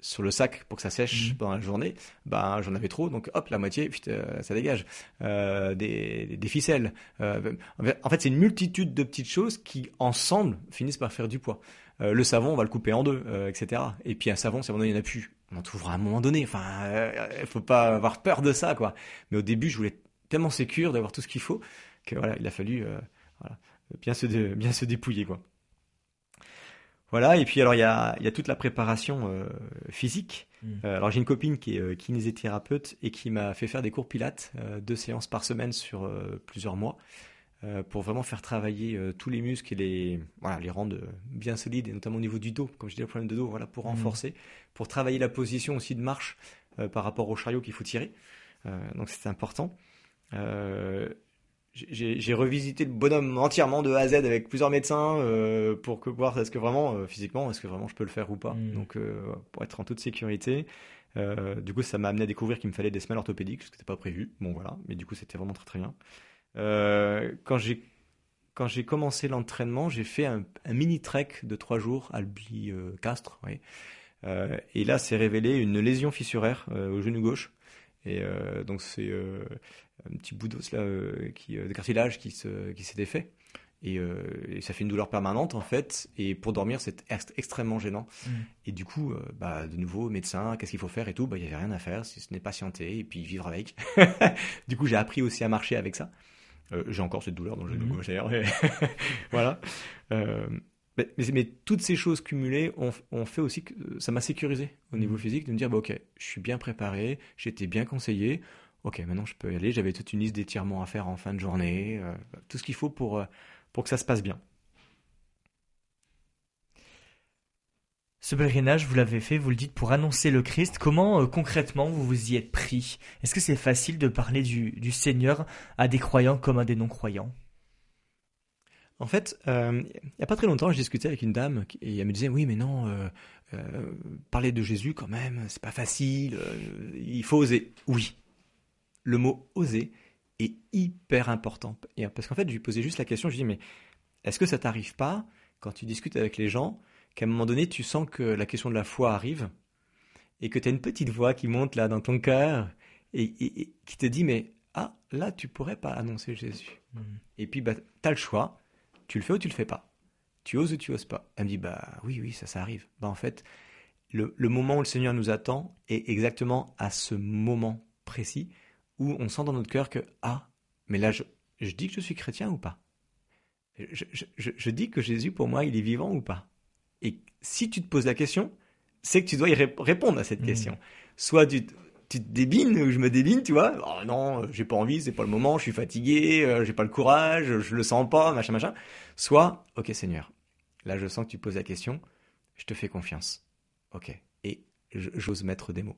sur le sac pour que ça sèche mhm. pendant la journée bah j'en avais trop donc hop la moitié putain, ça dégage. Des, des ficelles en fait c'est une multitude de petites choses qui ensemble finissent par faire du poids. Le savon on va le couper en deux etc et puis un savon moment il n'y en a plus on en trouvera à un moment donné. Enfin, il euh, faut pas avoir peur de ça, quoi. Mais au début, je voulais tellement sécure d'avoir tout ce qu'il faut que voilà, il a fallu euh, voilà, bien se bien se dépouiller, quoi. Voilà, et puis alors il y a, y a toute la préparation euh, physique. Mm. alors j'ai une copine qui est kinésithérapeute et qui m'a fait faire des cours pilates, deux séances par semaine sur plusieurs mois. Euh, pour vraiment faire travailler euh, tous les muscles et les, voilà, les rendre bien solides, et notamment au niveau du dos, comme je dis, le problème de dos, voilà, pour mmh. renforcer, pour travailler la position aussi de marche euh, par rapport au chariot qu'il faut tirer. donc c'est important. j'ai revisité le bonhomme entièrement de A à Z avec plusieurs médecins pour que, voir est-ce que vraiment, physiquement, est-ce que vraiment je peux le faire ou pas. Mmh. Donc pour être en toute sécurité. du coup, ça m'a amené à découvrir qu'il me fallait des semelles orthopédiques, ce qui n'était pas prévu. Bon, voilà. Mais du coup, c'était vraiment très très bien. Euh, quand j'ai quand j'ai commencé l'entraînement, j'ai fait un, mini trek de trois jours, Albi euh, Castres, oui. Euh, et là, c'est révélé une lésion fissuraire au genou gauche. Et donc c'est un petit bout d'os là, qui, de cartilage qui se qui s'est défait. Et, ça fait une douleur permanente en fait. Et pour dormir, c'est extrêmement gênant. Mm. Et du coup, bah, de nouveau, médecin, qu'est-ce qu'il faut faire et tout? Bah, il n'y avait rien à faire, si ce n'est patienter et puis vivre avec. du coup, j'ai appris aussi à marcher avec ça. Euh, j'ai encore cette douleur dans le genou gauche voilà. Euh, mais, mais, toutes ces choses cumulées ont, fait aussi que ça m'a sécurisé au niveau mhm. physique de me dire bah, ok, je suis bien préparé, j'étais bien conseillé. Ok, maintenant je peux y aller. J'avais toute une liste d'étirements à faire en fin de journée, euh, tout ce qu'il faut pour, pour que ça se passe bien. Ce pèlerinage, vous l'avez fait, vous le dites, pour annoncer le Christ. Comment euh, concrètement vous vous y êtes pris? Est-ce que c'est facile de parler du, Seigneur à des croyants comme à des non-croyants? En fait, euh, il n'y a pas très longtemps, je discutais avec une dame et elle me disait, oui, mais non, euh, parler de Jésus quand même, c'est pas facile, il faut oser. Oui, le mot oser est hyper important. Parce qu'en fait, je lui posais juste la question, je lui dis, mais est-ce que ça t'arrive pas quand tu discutes avec les gens qu'à un moment donné, tu sens que la question de la foi arrive et que tu as une petite voix qui monte là dans ton cœur et, qui te dit mais ah là tu pourrais pas annoncer Jésus. Mm. Et puis bah as le choix, tu le fais ou tu le fais pas. Tu oses ou tu oses pas. Elle me dit bah oui oui ça ça arrive. Bah en fait le, moment où le Seigneur nous attend est exactement à ce moment précis où on sent dans notre cœur que ah mais là je, je dis que je suis chrétien ou pas? Je, je, je dis que Jésus pour moi il est vivant ou pas? Si tu te poses la question, c'est que tu dois y répondre à cette mmh. question. Soit tu, tu, te débines, ou je me débine, tu vois. Oh non, j'ai pas envie, c'est pas le moment, je suis fatigué, euh, j'ai pas le courage, je le sens pas, machin, machin. Soit, ok Seigneur, là je sens que tu poses la question, je te fais confiance. Ok. Et j'ose mettre des mots.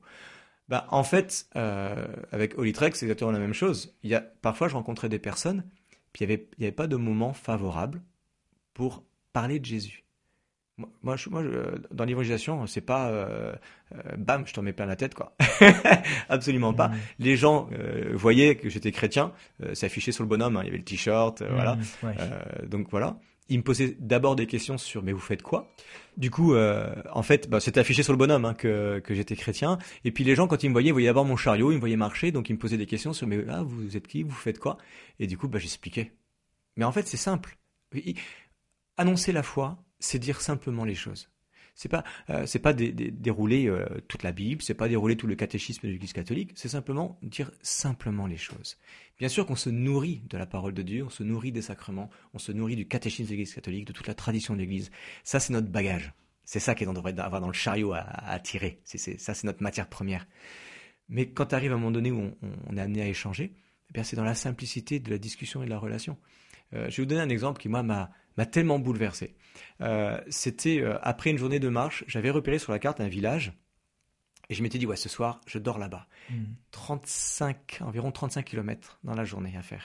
Bah, en fait, euh, avec Holy Trek, c'est exactement la même chose. Il y a, parfois, je rencontrais des personnes, puis il n'y avait pas de moment favorable pour parler de Jésus. Moi, je, moi je- dans l'évangélisation, c'est pas euh, euh, bam, je t'en mets plein la tête, quoi. Absolument pas. Mm. Les gens euh, voyaient que j'étais chrétien, euh, c'est affiché sur le bonhomme, hein, il y avait le t-shirt, euh, voilà. Mm, ouais. Euh, donc voilà. Il me posait d'abord des questions sur mais vous faites quoi? Du coup, euh, en fait, bah, c'était affiché sur le bonhomme hein, que, que j'étais chrétien. Et puis les gens, quand ils me voyaient, ils voyaient d'abord mon chariot, ils me voyaient marcher, donc ils me posaient des questions sur mais ah, vous êtes qui? Vous faites quoi? Et du coup, bah, j'expliquais. Mais en fait, c'est simple. Annoncer la foi, c'est dire simplement les choses. C'est pas, euh, c'est pas dé- dé- dérouler euh, toute la Bible, c'est pas dérouler tout le catéchisme de l'Église catholique. C'est simplement dire simplement les choses. Bien sûr qu'on se nourrit de la parole de Dieu, on se nourrit des sacrements, on se nourrit du catéchisme de l'Église catholique, de toute la tradition de l'Église. Ça, c'est notre bagage. C'est ça qu'on devrait avoir dans le chariot à, tirer. C'est, ça, c'est notre matière première. Mais quand arrive un moment donné où on est amené à échanger, eh bien, c'est dans la simplicité de la discussion et de la relation. Euh, je vais vous donner un exemple qui, moi, m'a, m'a tellement bouleversé. Euh, c'était euh, après une journée de marche, j'avais repéré sur la carte un village et je m'étais dit, ouais, ce soir, je dors là-bas. Mm. 35, environ 35 km dans la journée à faire.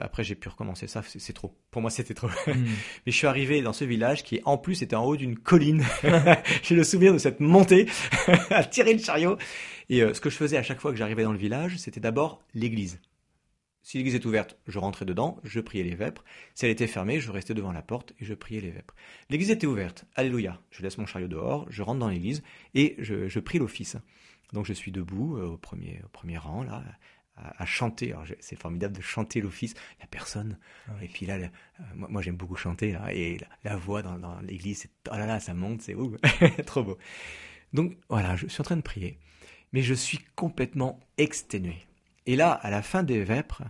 Après, j'ai pu recommencer ça, c'est c'est trop. Pour moi, c'était trop. Mm. Mais je suis arrivé dans ce village qui, en plus, était en haut d'une colline. j'ai le souvenir de cette montée à tirer le chariot. Et ce que je faisais à chaque fois que j'arrivais dans le village, c'était d'abord l'église. Si l'église est ouverte, je rentrais dedans, je priais les vêpres. Si elle était fermée, je restais devant la porte et je priais les vêpres. L'église était ouverte, alléluia. Je laisse mon chariot dehors, je rentre dans l'église et je, je prie l'office. Donc je suis debout euh, au premier, au premier rang, là, à, à chanter. Alors, c'est formidable de chanter l'office. Il n'y a personne. Ah oui. Et puis là, le- euh, moi, moi, j'aime beaucoup chanter. Là, et la, la voix dans, dans l'église, c'est, oh là là, ça monte, c'est ouh, trop beau. Donc voilà, je suis en train de prier. Mais je suis complètement exténué. Et là, à la fin des vêpres,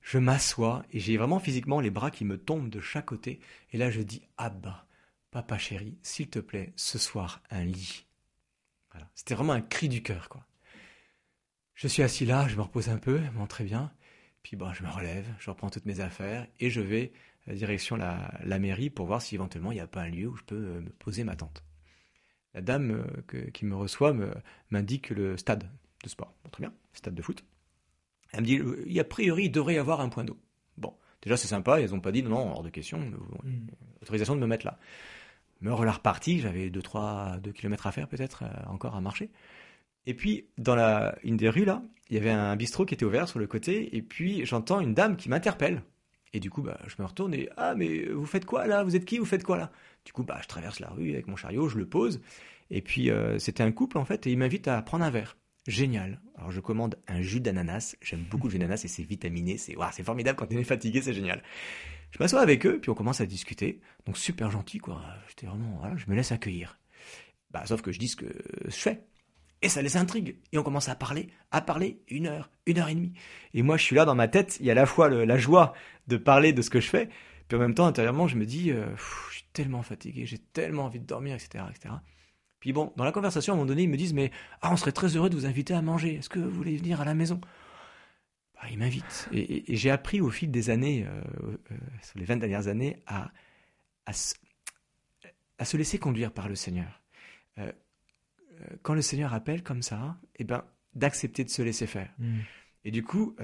je m'assois et j'ai vraiment physiquement les bras qui me tombent de chaque côté. Et là, je dis, Abba, papa chéri, s'il te plaît, ce soir, un lit. Voilà. C'était vraiment un cri du cœur, quoi. Je suis assis là, je me repose un peu, bon, très bien. Puis bon, je me relève, je reprends toutes mes affaires et je vais euh, direction la, la mairie pour voir si éventuellement il n'y a pas un lieu où je peux euh, me poser ma tente. La dame euh, qui me reçoit m'indique le stade de sport. Très bien, stade de foot. Elle me dit, euh, il y a priori, il devrait y avoir un point d'eau. Bon, déjà c'est sympa, ils n'ont pas dit non, non, hors de question, Mm. autorisation de me mettre là. Me voilà reparti, j'avais 2-3 2 km à faire peut-être, euh, encore à marcher. Et puis, dans la, une des rues là, il y avait un bistrot qui était ouvert sur le côté, et puis j'entends une dame qui m'interpelle. Et du coup, bah, je me retourne et Ah, mais vous faites quoi là? Vous êtes qui? Vous faites quoi là? Du coup, bah, je traverse la rue avec mon chariot, je le pose. Et puis, euh, c'était un couple en fait, et il m'invite à prendre un verre. Génial. Alors, je commande un jus d'ananas. J'aime beaucoup le jus d'ananas et c'est vitaminé. C'est ouah, c'est formidable quand on est fatigué, c'est génial. Je m'assois avec eux, puis on commence à discuter. Donc, super gentil, quoi. J'étais vraiment, voilà, je me laisse accueillir. Bah, sauf que je dis ce que je fais. Et ça les intrigue. Et on commence à parler, à parler une heure, une heure et demie. Et moi, je suis là dans ma tête. Il y a à la fois la joie de parler de ce que je fais, puis en même temps, intérieurement, je me dis, euh, je suis tellement fatigué, j'ai tellement envie de dormir, etc., etc. Puis bon, dans la conversation, à un moment donné, ils me disent, mais ah, on serait très heureux de vous inviter à manger. Est-ce que vous voulez venir à la maison? Bah, Ils m'invitent. Et, et- et j'ai appris au fil des années, euh, euh, sur les 20 dernières années, à, à, se, à se laisser conduire par le Seigneur. Euh, quand le Seigneur appelle comme ça, eh ben, d'accepter de se laisser faire. Mm. Et du coup,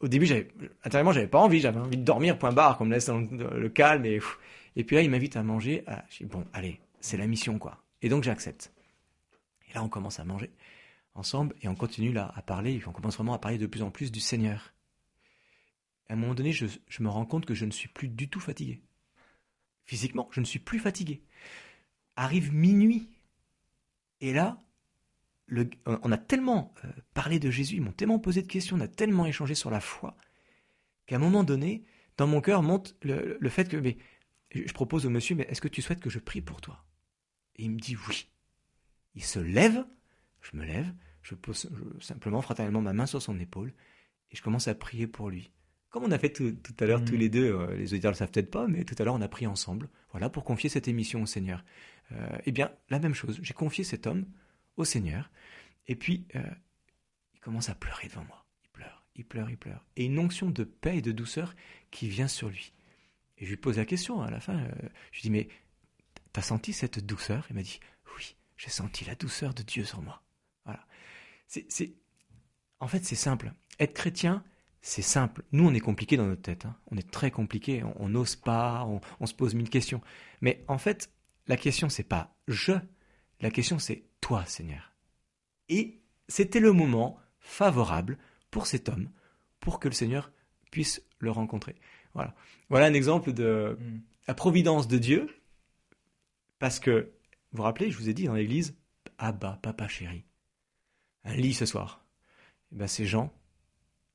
au début, j'avais, intérieurement, j'avais pas envie, j'avais envie de dormir, point barre, qu'on me laisse dans le, dans le calme. Et, et puis là, il m'invite à manger. Ah, je dis, bon, allez, c'est la mission, quoi. Et donc, j'accepte. Et là, on commence à manger ensemble et on continue là à parler. On commence vraiment à parler de plus en plus du Seigneur. À un moment donné, je, me rends compte que je ne suis plus du tout fatigué. Physiquement, je ne suis plus fatigué. Arrive minuit. Et là, on a tellement euh, parlé de Jésus, ils m'ont tellement posé de questions, on a tellement échangé sur la foi, qu'à un moment donné, dans mon cœur monte le, le fait que mais, je propose au monsieur, mais est-ce que tu souhaites que je prie pour toi? Et il me dit oui. Il se lève, je me lève, je pose je- simplement fraternellement ma main sur son épaule, et je commence à prier pour lui. Comme on a fait tout, tout à l'heure tous les deux, euh, les auditeurs ne le savent peut-être pas, mais tout à l'heure on a prié ensemble, voilà, pour confier cette émission au Seigneur. Euh, eh bien, la même chose, j'ai confié cet homme au Seigneur, et puis euh, il commence à pleurer devant moi. Il pleure, il pleure, il pleure. Et une onction de paix et de douceur qui vient sur lui. Et je lui pose la question à la fin, je lui dis, mais t'as senti cette douceur? Il m'a dit, oui, j'ai senti la douceur de Dieu sur moi. Voilà. C'est. En fait, c'est simple. Être chrétien, c'est simple. Nous, on est compliqué dans notre tête. hein. On est très compliqué. On on n'ose pas. On, on se pose mille questions. Mais en fait, la question, c'est pas je. La question, c'est toi, Seigneur. Et c'était le moment favorable pour cet homme, pour que le Seigneur puisse le rencontrer. Voilà. Voilà un exemple de Mm. la providence de Dieu. Parce que, vous vous rappelez, je vous ai dit dans l'église, Abba, papa chéri, un lit ce soir. Et ben, ces gens,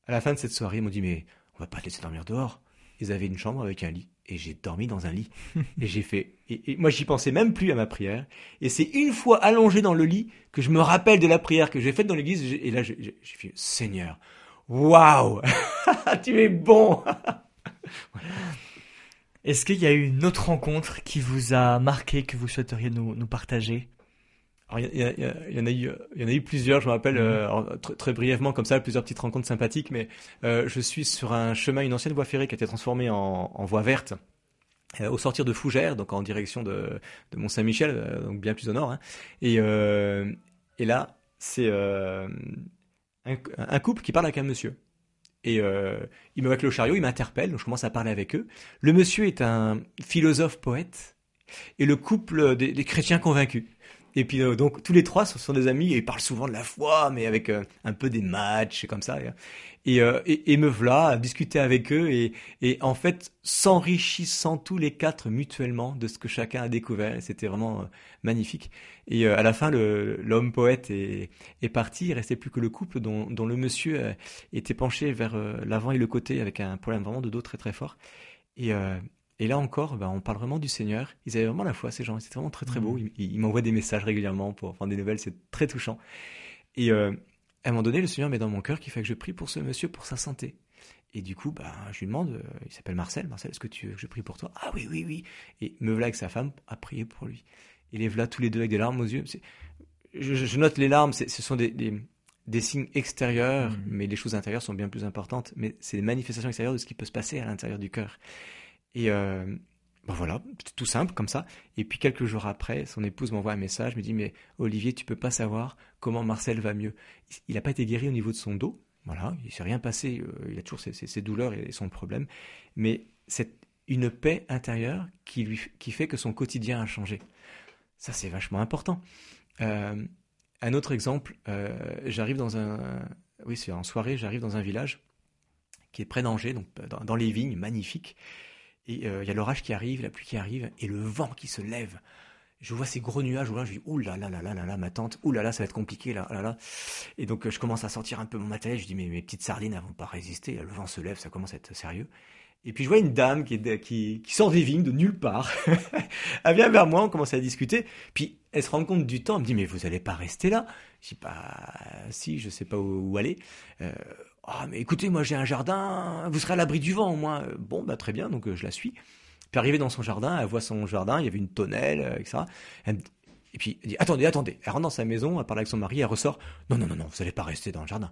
à la fin de cette soirée, m'ont dit, mais on va pas te laisser dormir dehors. Ils avaient une chambre avec un lit. Et j'ai dormi dans un lit. et j'ai fait. Et, et moi, j'y pensais même plus à ma prière. Et c'est une fois allongé dans le lit que je me rappelle de la prière que j'ai faite dans l'église. Et là, j'ai fait Seigneur, waouh, tu es bon. Est-ce qu'il y a eu une autre rencontre qui vous a marqué, que vous souhaiteriez nous, nous partager? Alors, il y, en a eu, il y en a eu plusieurs. Je me rappelle Mhm. euh, alors, très, très brièvement comme ça, plusieurs petites rencontres sympathiques. Mais euh, je suis sur un chemin, une ancienne voie ferrée qui a été transformée en, en voie verte. euh, au sortir de Fougères, donc en direction de, de Mont-Saint-Michel, donc bien plus au nord. hein. Et, euh, et là, c'est euh, un, un couple qui parle avec un monsieur. Et euh, il me voit avec le chariot, il m'interpelle, donc je commence à parler avec eux. Le monsieur est un philosophe poète et le couple des, des chrétiens convaincus. Et puis euh, donc tous les trois sont, sont des amis et ils parlent souvent de la foi, mais avec euh, un peu des matchs et comme ça. Et, euh, et, et me voilà à discuter avec eux et, et en fait s'enrichissant tous les quatre mutuellement de ce que chacun a découvert. C'était vraiment euh, magnifique. Et euh, à la fin, l'homme poète est, est parti. Il restait plus que le couple dont, dont le monsieur euh, était penché vers euh, l'avant et le côté avec un problème vraiment de dos très très fort. Et, euh, et là encore, ben, on parle vraiment du Seigneur. Ils avaient vraiment la foi, ces gens. C'était vraiment très très beau. Ils, ils m'envoient des messages régulièrement pour prendre des nouvelles. C'est très touchant. Et euh, à un moment donné, le Seigneur met dans mon cœur qu'il fait que je prie pour ce monsieur, pour sa santé. Et du coup, ben, je lui demande, euh, il s'appelle Marcel. Marcel, est-ce que tu veux que je prie pour toi? Ah oui, oui, oui. Et me voilà avec sa femme à prier pour lui. Et les voilà tous les deux avec des larmes aux yeux. Je, note les larmes, ce sont des, des, des signes extérieurs, Mhm. mais les choses intérieures sont bien plus importantes. Mais c'est les manifestations extérieures de ce qui peut se passer à l'intérieur du cœur. Et euh, ben voilà, c'est tout simple comme ça. Et puis quelques jours après, son épouse m'envoie un message, me dit mais Olivier, tu peux pas savoir comment Marcel va mieux. Il n'a pas été guéri au niveau de son dos, voilà, il s'est rien passé, euh, il a toujours ses, douleurs et son problème, mais c'est une paix intérieure qui lui qui fait que son quotidien a changé. Ça c'est vachement important. Euh, un autre exemple, j'arrive dans un, oui c'est en soirée, j'arrive dans un village qui est près d'Angers, donc dans les vignes, magnifique. Et euh, il y a l'orage qui arrive, la pluie qui arrive, et le vent qui se lève. Je vois ces gros nuages, là, je dis, ouh là là là là là là, ma tante, ouh là là, ça va être compliqué, là, là là. Et donc, euh, je commence à sortir un peu mon matériel, je dis, mais mes petites sardines, elles vont pas résister, le vent se lève, ça commence à être sérieux. Et puis, je vois une dame qui, qui, sort des vignes de nulle part. elle vient vers moi, on commence à discuter, puis elle se rend compte du temps, elle me dit, mais vous allez pas rester là? Je dis, bah, si, je sais pas où, où aller. Euh, ah, mais écoutez, moi j'ai un jardin, vous serez à l'abri du vent au moins. Euh, Bon, bah très bien, donc euh, je la suis. Puis arrivée dans son jardin, elle voit son jardin, il y avait une tonnelle, euh, etc. Et puis elle dit attendez, attendez. Elle rentre dans sa maison, elle parle avec son mari, elle ressort. Non, non, non, non, vous allez pas rester dans le jardin.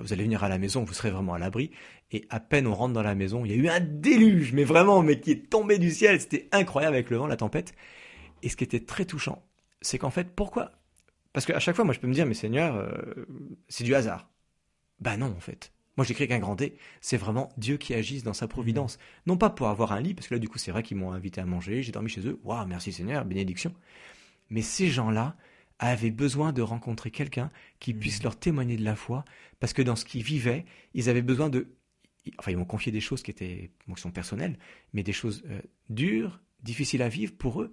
Vous allez venir à la maison, vous serez vraiment à l'abri. Et à peine on rentre dans la maison, il y a eu un déluge, mais vraiment, mais qui est tombé du ciel. C'était incroyable avec le vent, la tempête. Et ce qui était très touchant, c'est qu'en fait, pourquoi? Parce qu'à chaque fois, moi, je peux me dire, mais Seigneur, c'est du hasard. Bah non, en fait. Moi, j'écris qu'un grand D. C'est vraiment Dieu qui agisse dans sa providence. Non pas pour avoir un lit, parce que là, du coup, c'est vrai qu'ils m'ont invité à manger, j'ai dormi chez eux. Waouh, merci Seigneur, bénédiction. Mais ces gens-là avaient besoin de rencontrer quelqu'un qui puisse leur témoigner de la foi, parce que dans ce qu'ils vivaient, ils avaient besoin de. Enfin, ils m'ont confié des choses qui étaient, bon, qui sont personnelles, mais des choses euh, dures, difficiles à vivre pour eux.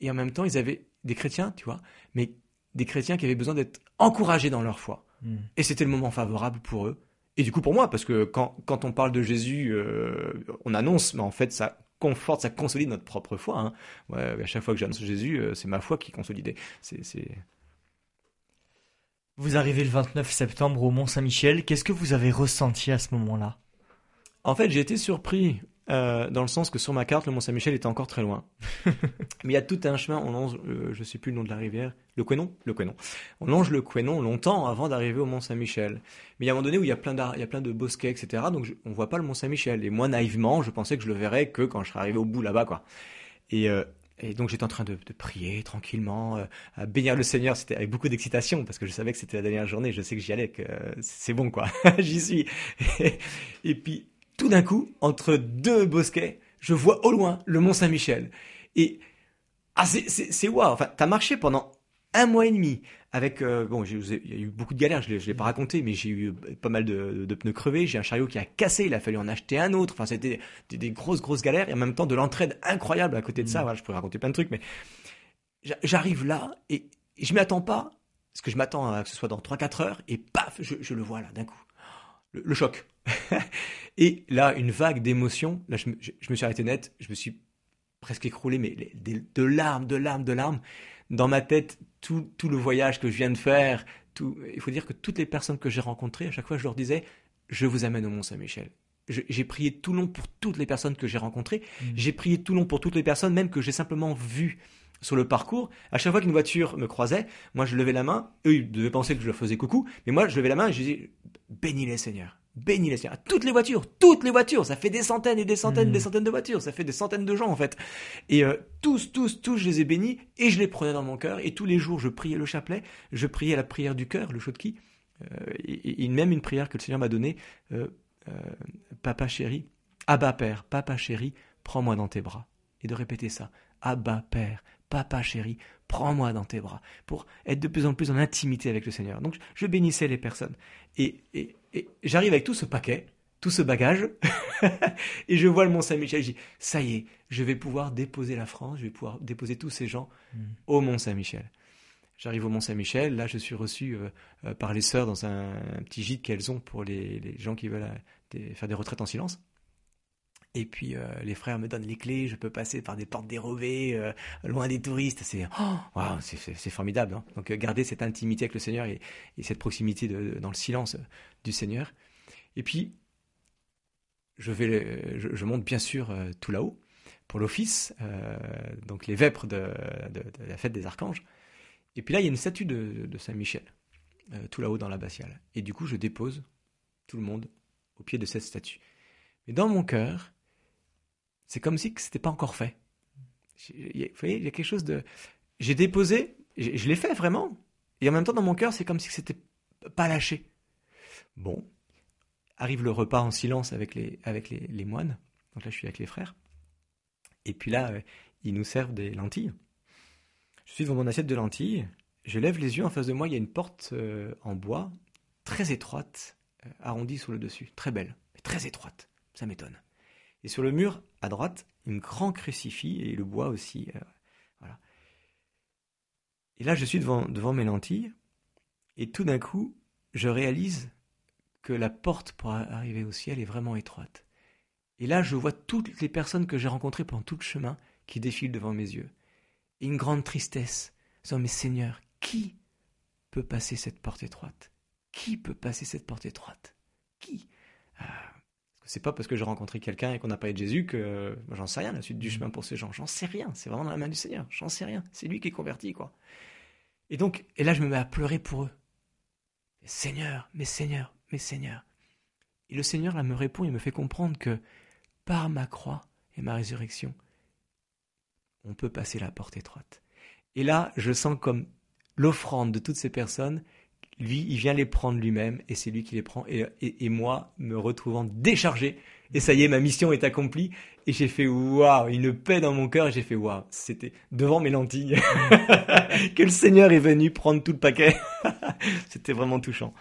Et en même temps, ils avaient des chrétiens, tu vois, mais des chrétiens qui avaient besoin d'être encouragés dans leur foi. Hmm. Et c'était le moment favorable pour eux. Et du coup pour moi, parce que quand, quand on parle de Jésus, euh, on annonce, mais en fait ça conforte, ça consolide notre propre foi. Hein. Ouais, à chaque fois que j'annonce Jésus, euh, c'est ma foi qui est consolidée. C'est, c'est... Vous arrivez le 29 septembre au Mont-Saint-Michel. Qu'est-ce que vous avez ressenti à ce moment-là? En fait, j'ai été surpris euh, dans le sens que sur ma carte, le Mont-Saint-Michel était encore très loin. Mais il y a tout un chemin, on longe, euh, je sais plus le nom de la rivière, le Quénon? Le Quénon. On longe le Quénon longtemps avant d'arriver au Mont-Saint-Michel. Mais il y a un moment donné où il y a plein, d'ar- il y a plein de bosquets, etc. Donc je, on voit pas le Mont-Saint-Michel. Et moi, naïvement, je pensais que je le verrais que quand je serais arrivé au bout là-bas, quoi. Et euh, et donc j'étais en train de, de prier tranquillement, euh, à bénir le Seigneur. C'était avec beaucoup d'excitation parce que je savais que c'était la dernière journée. Je sais que j'y allais, que euh, c'est bon quoi. j'y suis. et puis tout d'un coup, entre deux bosquets, je vois au loin le Mont Saint-Michel. Et ah, c'est waouh. Enfin, t'as marché pendant un mois et demi avec euh, bon il y a eu beaucoup de galères je ne l'ai pas raconté mais j'ai eu pas mal de, de pneus crevés j'ai un chariot qui a cassé il a fallu en acheter un autre enfin c'était des, des, grosses grosses galères et en même temps de l'entraide incroyable à côté de ça mmh. voilà, je pourrais raconter plein de trucs mais j'arrive là et je m'y attends pas parce que je m'attends à que ce soit dans 3-4 heures et paf je, je le vois là d'un coup le, le choc et là une vague d'émotions là je me, je, je me suis arrêté net je me suis presque écroulé mais de larmes de larmes de larmes dans ma tête tout, tout, le voyage que je viens de faire. Tout, il faut dire que toutes les personnes que j'ai rencontrées, à chaque fois, je leur disais, je vous amène au Mont Saint-Michel. J'ai prié tout long pour toutes les personnes que j'ai rencontrées. Mmh. J'ai prié tout long pour toutes les personnes, même que j'ai simplement vues sur le parcours. À chaque fois qu'une voiture me croisait, moi je levais la main. Eux, ils devaient penser que je leur faisais coucou, mais moi je levais la main et je disais, bénis les Seigneur bénis les Seigneur. Toutes les voitures, toutes les voitures, ça fait des centaines et des centaines et des mmh. centaines de voitures, ça fait des centaines de gens en fait. Et euh, tous, tous, tous, je les ai bénis et je les prenais dans mon cœur. Et tous les jours, je priais le chapelet, je priais la prière du cœur, le Chodki, euh, et, et, même une prière que le Seigneur m'a donnée, euh, Papa chéri, Abba Père, Papa chéri, prends-moi dans tes bras. Et de répéter ça, Abba Père, Papa chéri, prends-moi dans tes bras, pour être de plus en plus en intimité avec le Seigneur. Donc je bénissais les personnes. Et, et, et j'arrive avec tout ce paquet, tout ce bagage, et je vois le Mont Saint-Michel. Je dis, ça y est, je vais pouvoir déposer la France, je vais pouvoir déposer tous ces gens mm. au Mont Saint-Michel. J'arrive au Mont Saint-Michel, là je suis reçu euh, euh, par les sœurs dans un, petit gîte qu'elles ont pour les, les, gens qui veulent euh, faire des retraites en silence. Et puis euh, les frères me donnent les clés, je peux passer par des portes dérobées, euh, loin des touristes. C'est oh, c'est formidable. Hein Donc garder cette intimité avec le Seigneur et, et cette proximité dans le silence du Seigneur. Et puis je vais, je, monte bien sûr euh, tout là-haut pour l'office, donc les vêpres de, de, la fête des archanges. Et puis là il y a une statue de, de Saint Michel tout là-haut dans l'abbatiale. Et du coup je dépose tout le monde au pied de cette statue. Mais dans mon cœur, c'est comme si ce n'était pas encore fait. Vous voyez, il y a quelque chose de... J'ai déposé, je, l'ai fait vraiment, et en même temps dans mon cœur, c'est comme si c'était pas lâché. Bon, arrive le repas en silence avec les, avec les, moines. Donc là, je suis avec les frères. Et puis là, euh, ils nous servent des lentilles. Je suis devant mon assiette de lentilles. Je lève les yeux en face de moi. Il y a une porte euh, en bois, très étroite, euh, arrondie sur le dessus. Très belle, mais très étroite. Ça m'étonne. Et sur le mur, à droite, une grand crucifix et le bois aussi. Euh, voilà. Et là, je suis devant, mes lentilles, et tout d'un coup, je réalise que la porte pour arriver au ciel est vraiment étroite. Et là, je vois toutes les personnes que j'ai rencontrées pendant tout le chemin qui défilent devant mes yeux. Et une grande tristesse, mais Seigneur, qui peut passer cette porte étroite? Qui peut passer cette porte étroite? Qui? Ah, c'est pas parce que j'ai rencontré quelqu'un et qu'on n'a pas de Jésus que j'en sais rien la suite du chemin pour ces gens. J'en sais rien. C'est vraiment dans la main du Seigneur. J'en sais rien. C'est lui qui est converti, quoi. Et donc, et là, je me mets à pleurer pour eux. Seigneur, mes Seigneurs, mes Seigneurs. Et le Seigneur, là, me répond et me fait comprendre que par ma croix et ma résurrection, on peut passer la porte étroite. Et là, je sens comme l'offrande de toutes ces personnes lui, il vient les prendre lui-même et c'est lui qui les prend. Et, et, et, moi, me retrouvant déchargé, et ça y est, ma mission est accomplie. Et j'ai fait waouh, une paix dans mon cœur. Et j'ai fait waouh, c'était devant mes lentilles que le Seigneur est venu prendre tout le paquet. c'était vraiment touchant.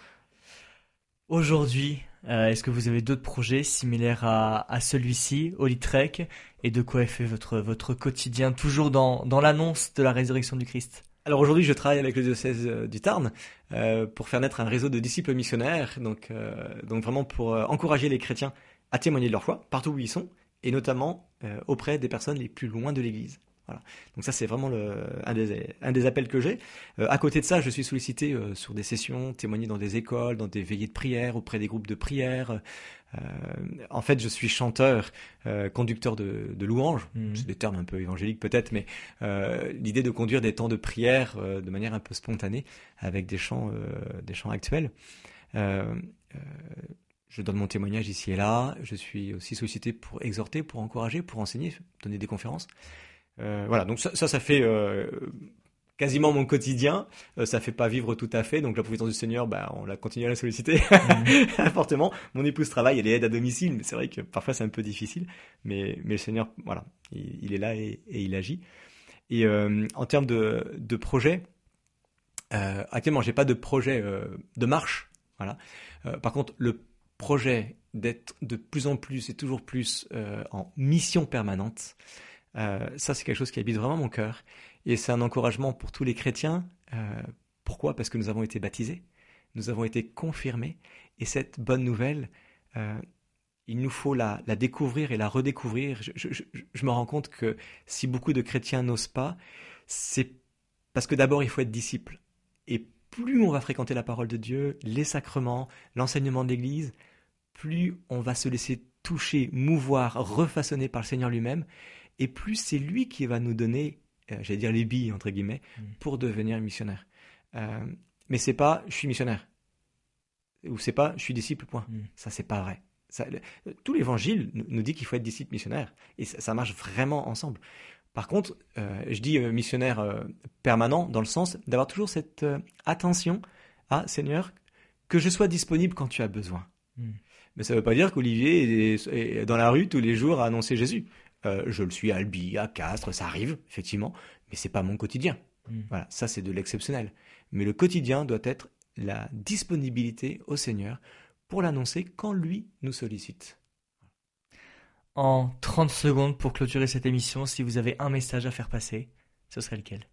Aujourd'hui, euh, est-ce que vous avez d'autres projets similaires à, à celui-ci, au Litrek Et de quoi est fait votre, votre quotidien, toujours dans, dans l'annonce de la résurrection du Christ? Alors aujourd'hui, je travaille avec le diocèse euh, du Tarn euh, pour faire naître un réseau de disciples missionnaires, donc, euh, donc vraiment pour euh, encourager les chrétiens à témoigner de leur foi partout où ils sont, et notamment euh, auprès des personnes les plus loin de l'Église. Voilà. Donc ça, c'est vraiment le, un, des, un des appels que j'ai. À côté de ça, je suis sollicité sur des sessions, témoigner dans des écoles, dans des veillées de prière, auprès des groupes de prière. Euh, en fait, je suis chanteur, euh, conducteur de, de louanges. Mmh. C'est des termes un peu évangéliques peut-être, mais euh, l'idée de conduire des temps de prière de manière un peu spontanée avec des chants, des chants actuels. je donne mon témoignage ici et là. Je suis aussi sollicité pour exhorter, pour encourager, pour enseigner, donner des conférences. Euh, voilà, donc ça, ça, ça fait euh, quasiment mon quotidien. Euh, ça fait pas vivre tout à fait, donc la providence du Seigneur, bah, on l'a continué à la solliciter Mhm. fortement. Mon épouse travaille, elle est aide à domicile, mais c'est vrai que parfois c'est un peu difficile. Mais, mais le Seigneur, voilà, il, il est là et, et il agit. Et euh, en termes de, de projet, euh, actuellement, j'ai pas de projet euh, de marche. Voilà. Euh, par contre, le projet d'être de plus en plus et toujours plus en mission permanente, ça c'est quelque chose qui habite vraiment mon cœur. Et c'est un encouragement pour tous les chrétiens. Euh, pourquoi? Parce que nous avons été baptisés, nous avons été confirmés. Et cette bonne nouvelle, euh, il nous faut la, découvrir et la redécouvrir. Je, je, me rends compte que si beaucoup de chrétiens n'osent pas, c'est parce que d'abord il faut être disciple. Et plus on va fréquenter la parole de Dieu, les sacrements, l'enseignement de l'Église, plus on va se laisser toucher, mouvoir, refaçonner par le Seigneur lui-même, et plus c'est lui qui va nous donner, j'allais dire les billes entre guillemets, Mm. pour devenir missionnaire. Euh, mais c'est pas je suis missionnaire ou c'est pas je suis disciple point. Mm. Ça c'est pas vrai. Ça, le- tout l'évangile nous, dit qu'il faut être disciple missionnaire et ça, ça marche vraiment ensemble. Par contre, euh, je dis euh, missionnaire euh, permanent dans le sens d'avoir toujours cette euh, attention à Seigneur que je sois disponible quand tu as besoin. Mm. Mais ça ne veut pas dire qu'Olivier est, est dans la rue tous les jours à annoncer Jésus. Euh, je le suis à Albi, à Castres, ça arrive effectivement, mais c'est pas mon quotidien. Mm. Voilà, ça c'est de l'exceptionnel. Mais le quotidien doit être la disponibilité au Seigneur pour l'annoncer quand lui nous sollicite. En 30 secondes pour clôturer cette émission, si vous avez un message à faire passer, ce serait lequel?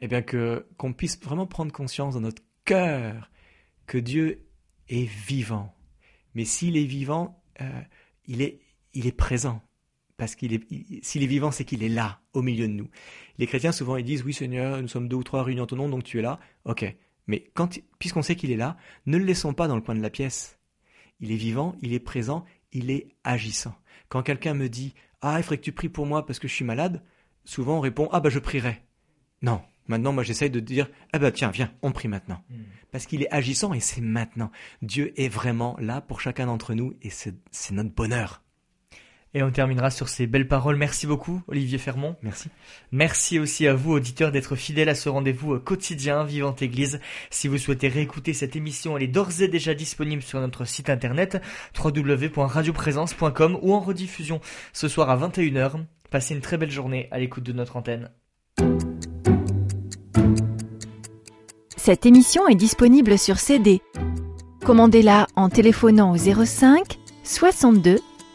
Eh bien que qu'on puisse vraiment prendre conscience dans notre cœur que Dieu est vivant. Mais s'il est vivant, euh, il est il est présent. Parce qu'il s'il est vivant, c'est qu'il est là, au milieu de nous. Les chrétiens souvent ils disent oui Seigneur, nous sommes deux ou trois réunis en ton nom, donc tu es là. Ok. Mais quand puisqu'on sait qu'il est là, ne le laissons pas dans le coin de la pièce. Il est vivant, il est présent, il est agissant. Quand quelqu'un me dit ah il faudrait que tu pries pour moi parce que je suis malade, souvent on répond ah bah je prierai. Non. Maintenant, moi, j'essaye de dire, ah bah tiens, viens, on prie maintenant. Parce qu'il est agissant et c'est maintenant. Dieu est vraiment là pour chacun d'entre nous et c'est c'est notre bonheur. Et on terminera sur ces belles paroles. Merci beaucoup, Olivier Fermont. Merci. Merci aussi à vous, auditeurs, d'être fidèles à ce rendez-vous euh, quotidien Vivante Église. Si vous souhaitez réécouter cette émission, elle est d'ores et déjà disponible sur notre site internet www.radioprésence.com ou en rediffusion ce soir à 21h. Passez une très belle journée à l'écoute de notre antenne. Cette émission est disponible sur CD. Commandez-la en téléphonant au 05 62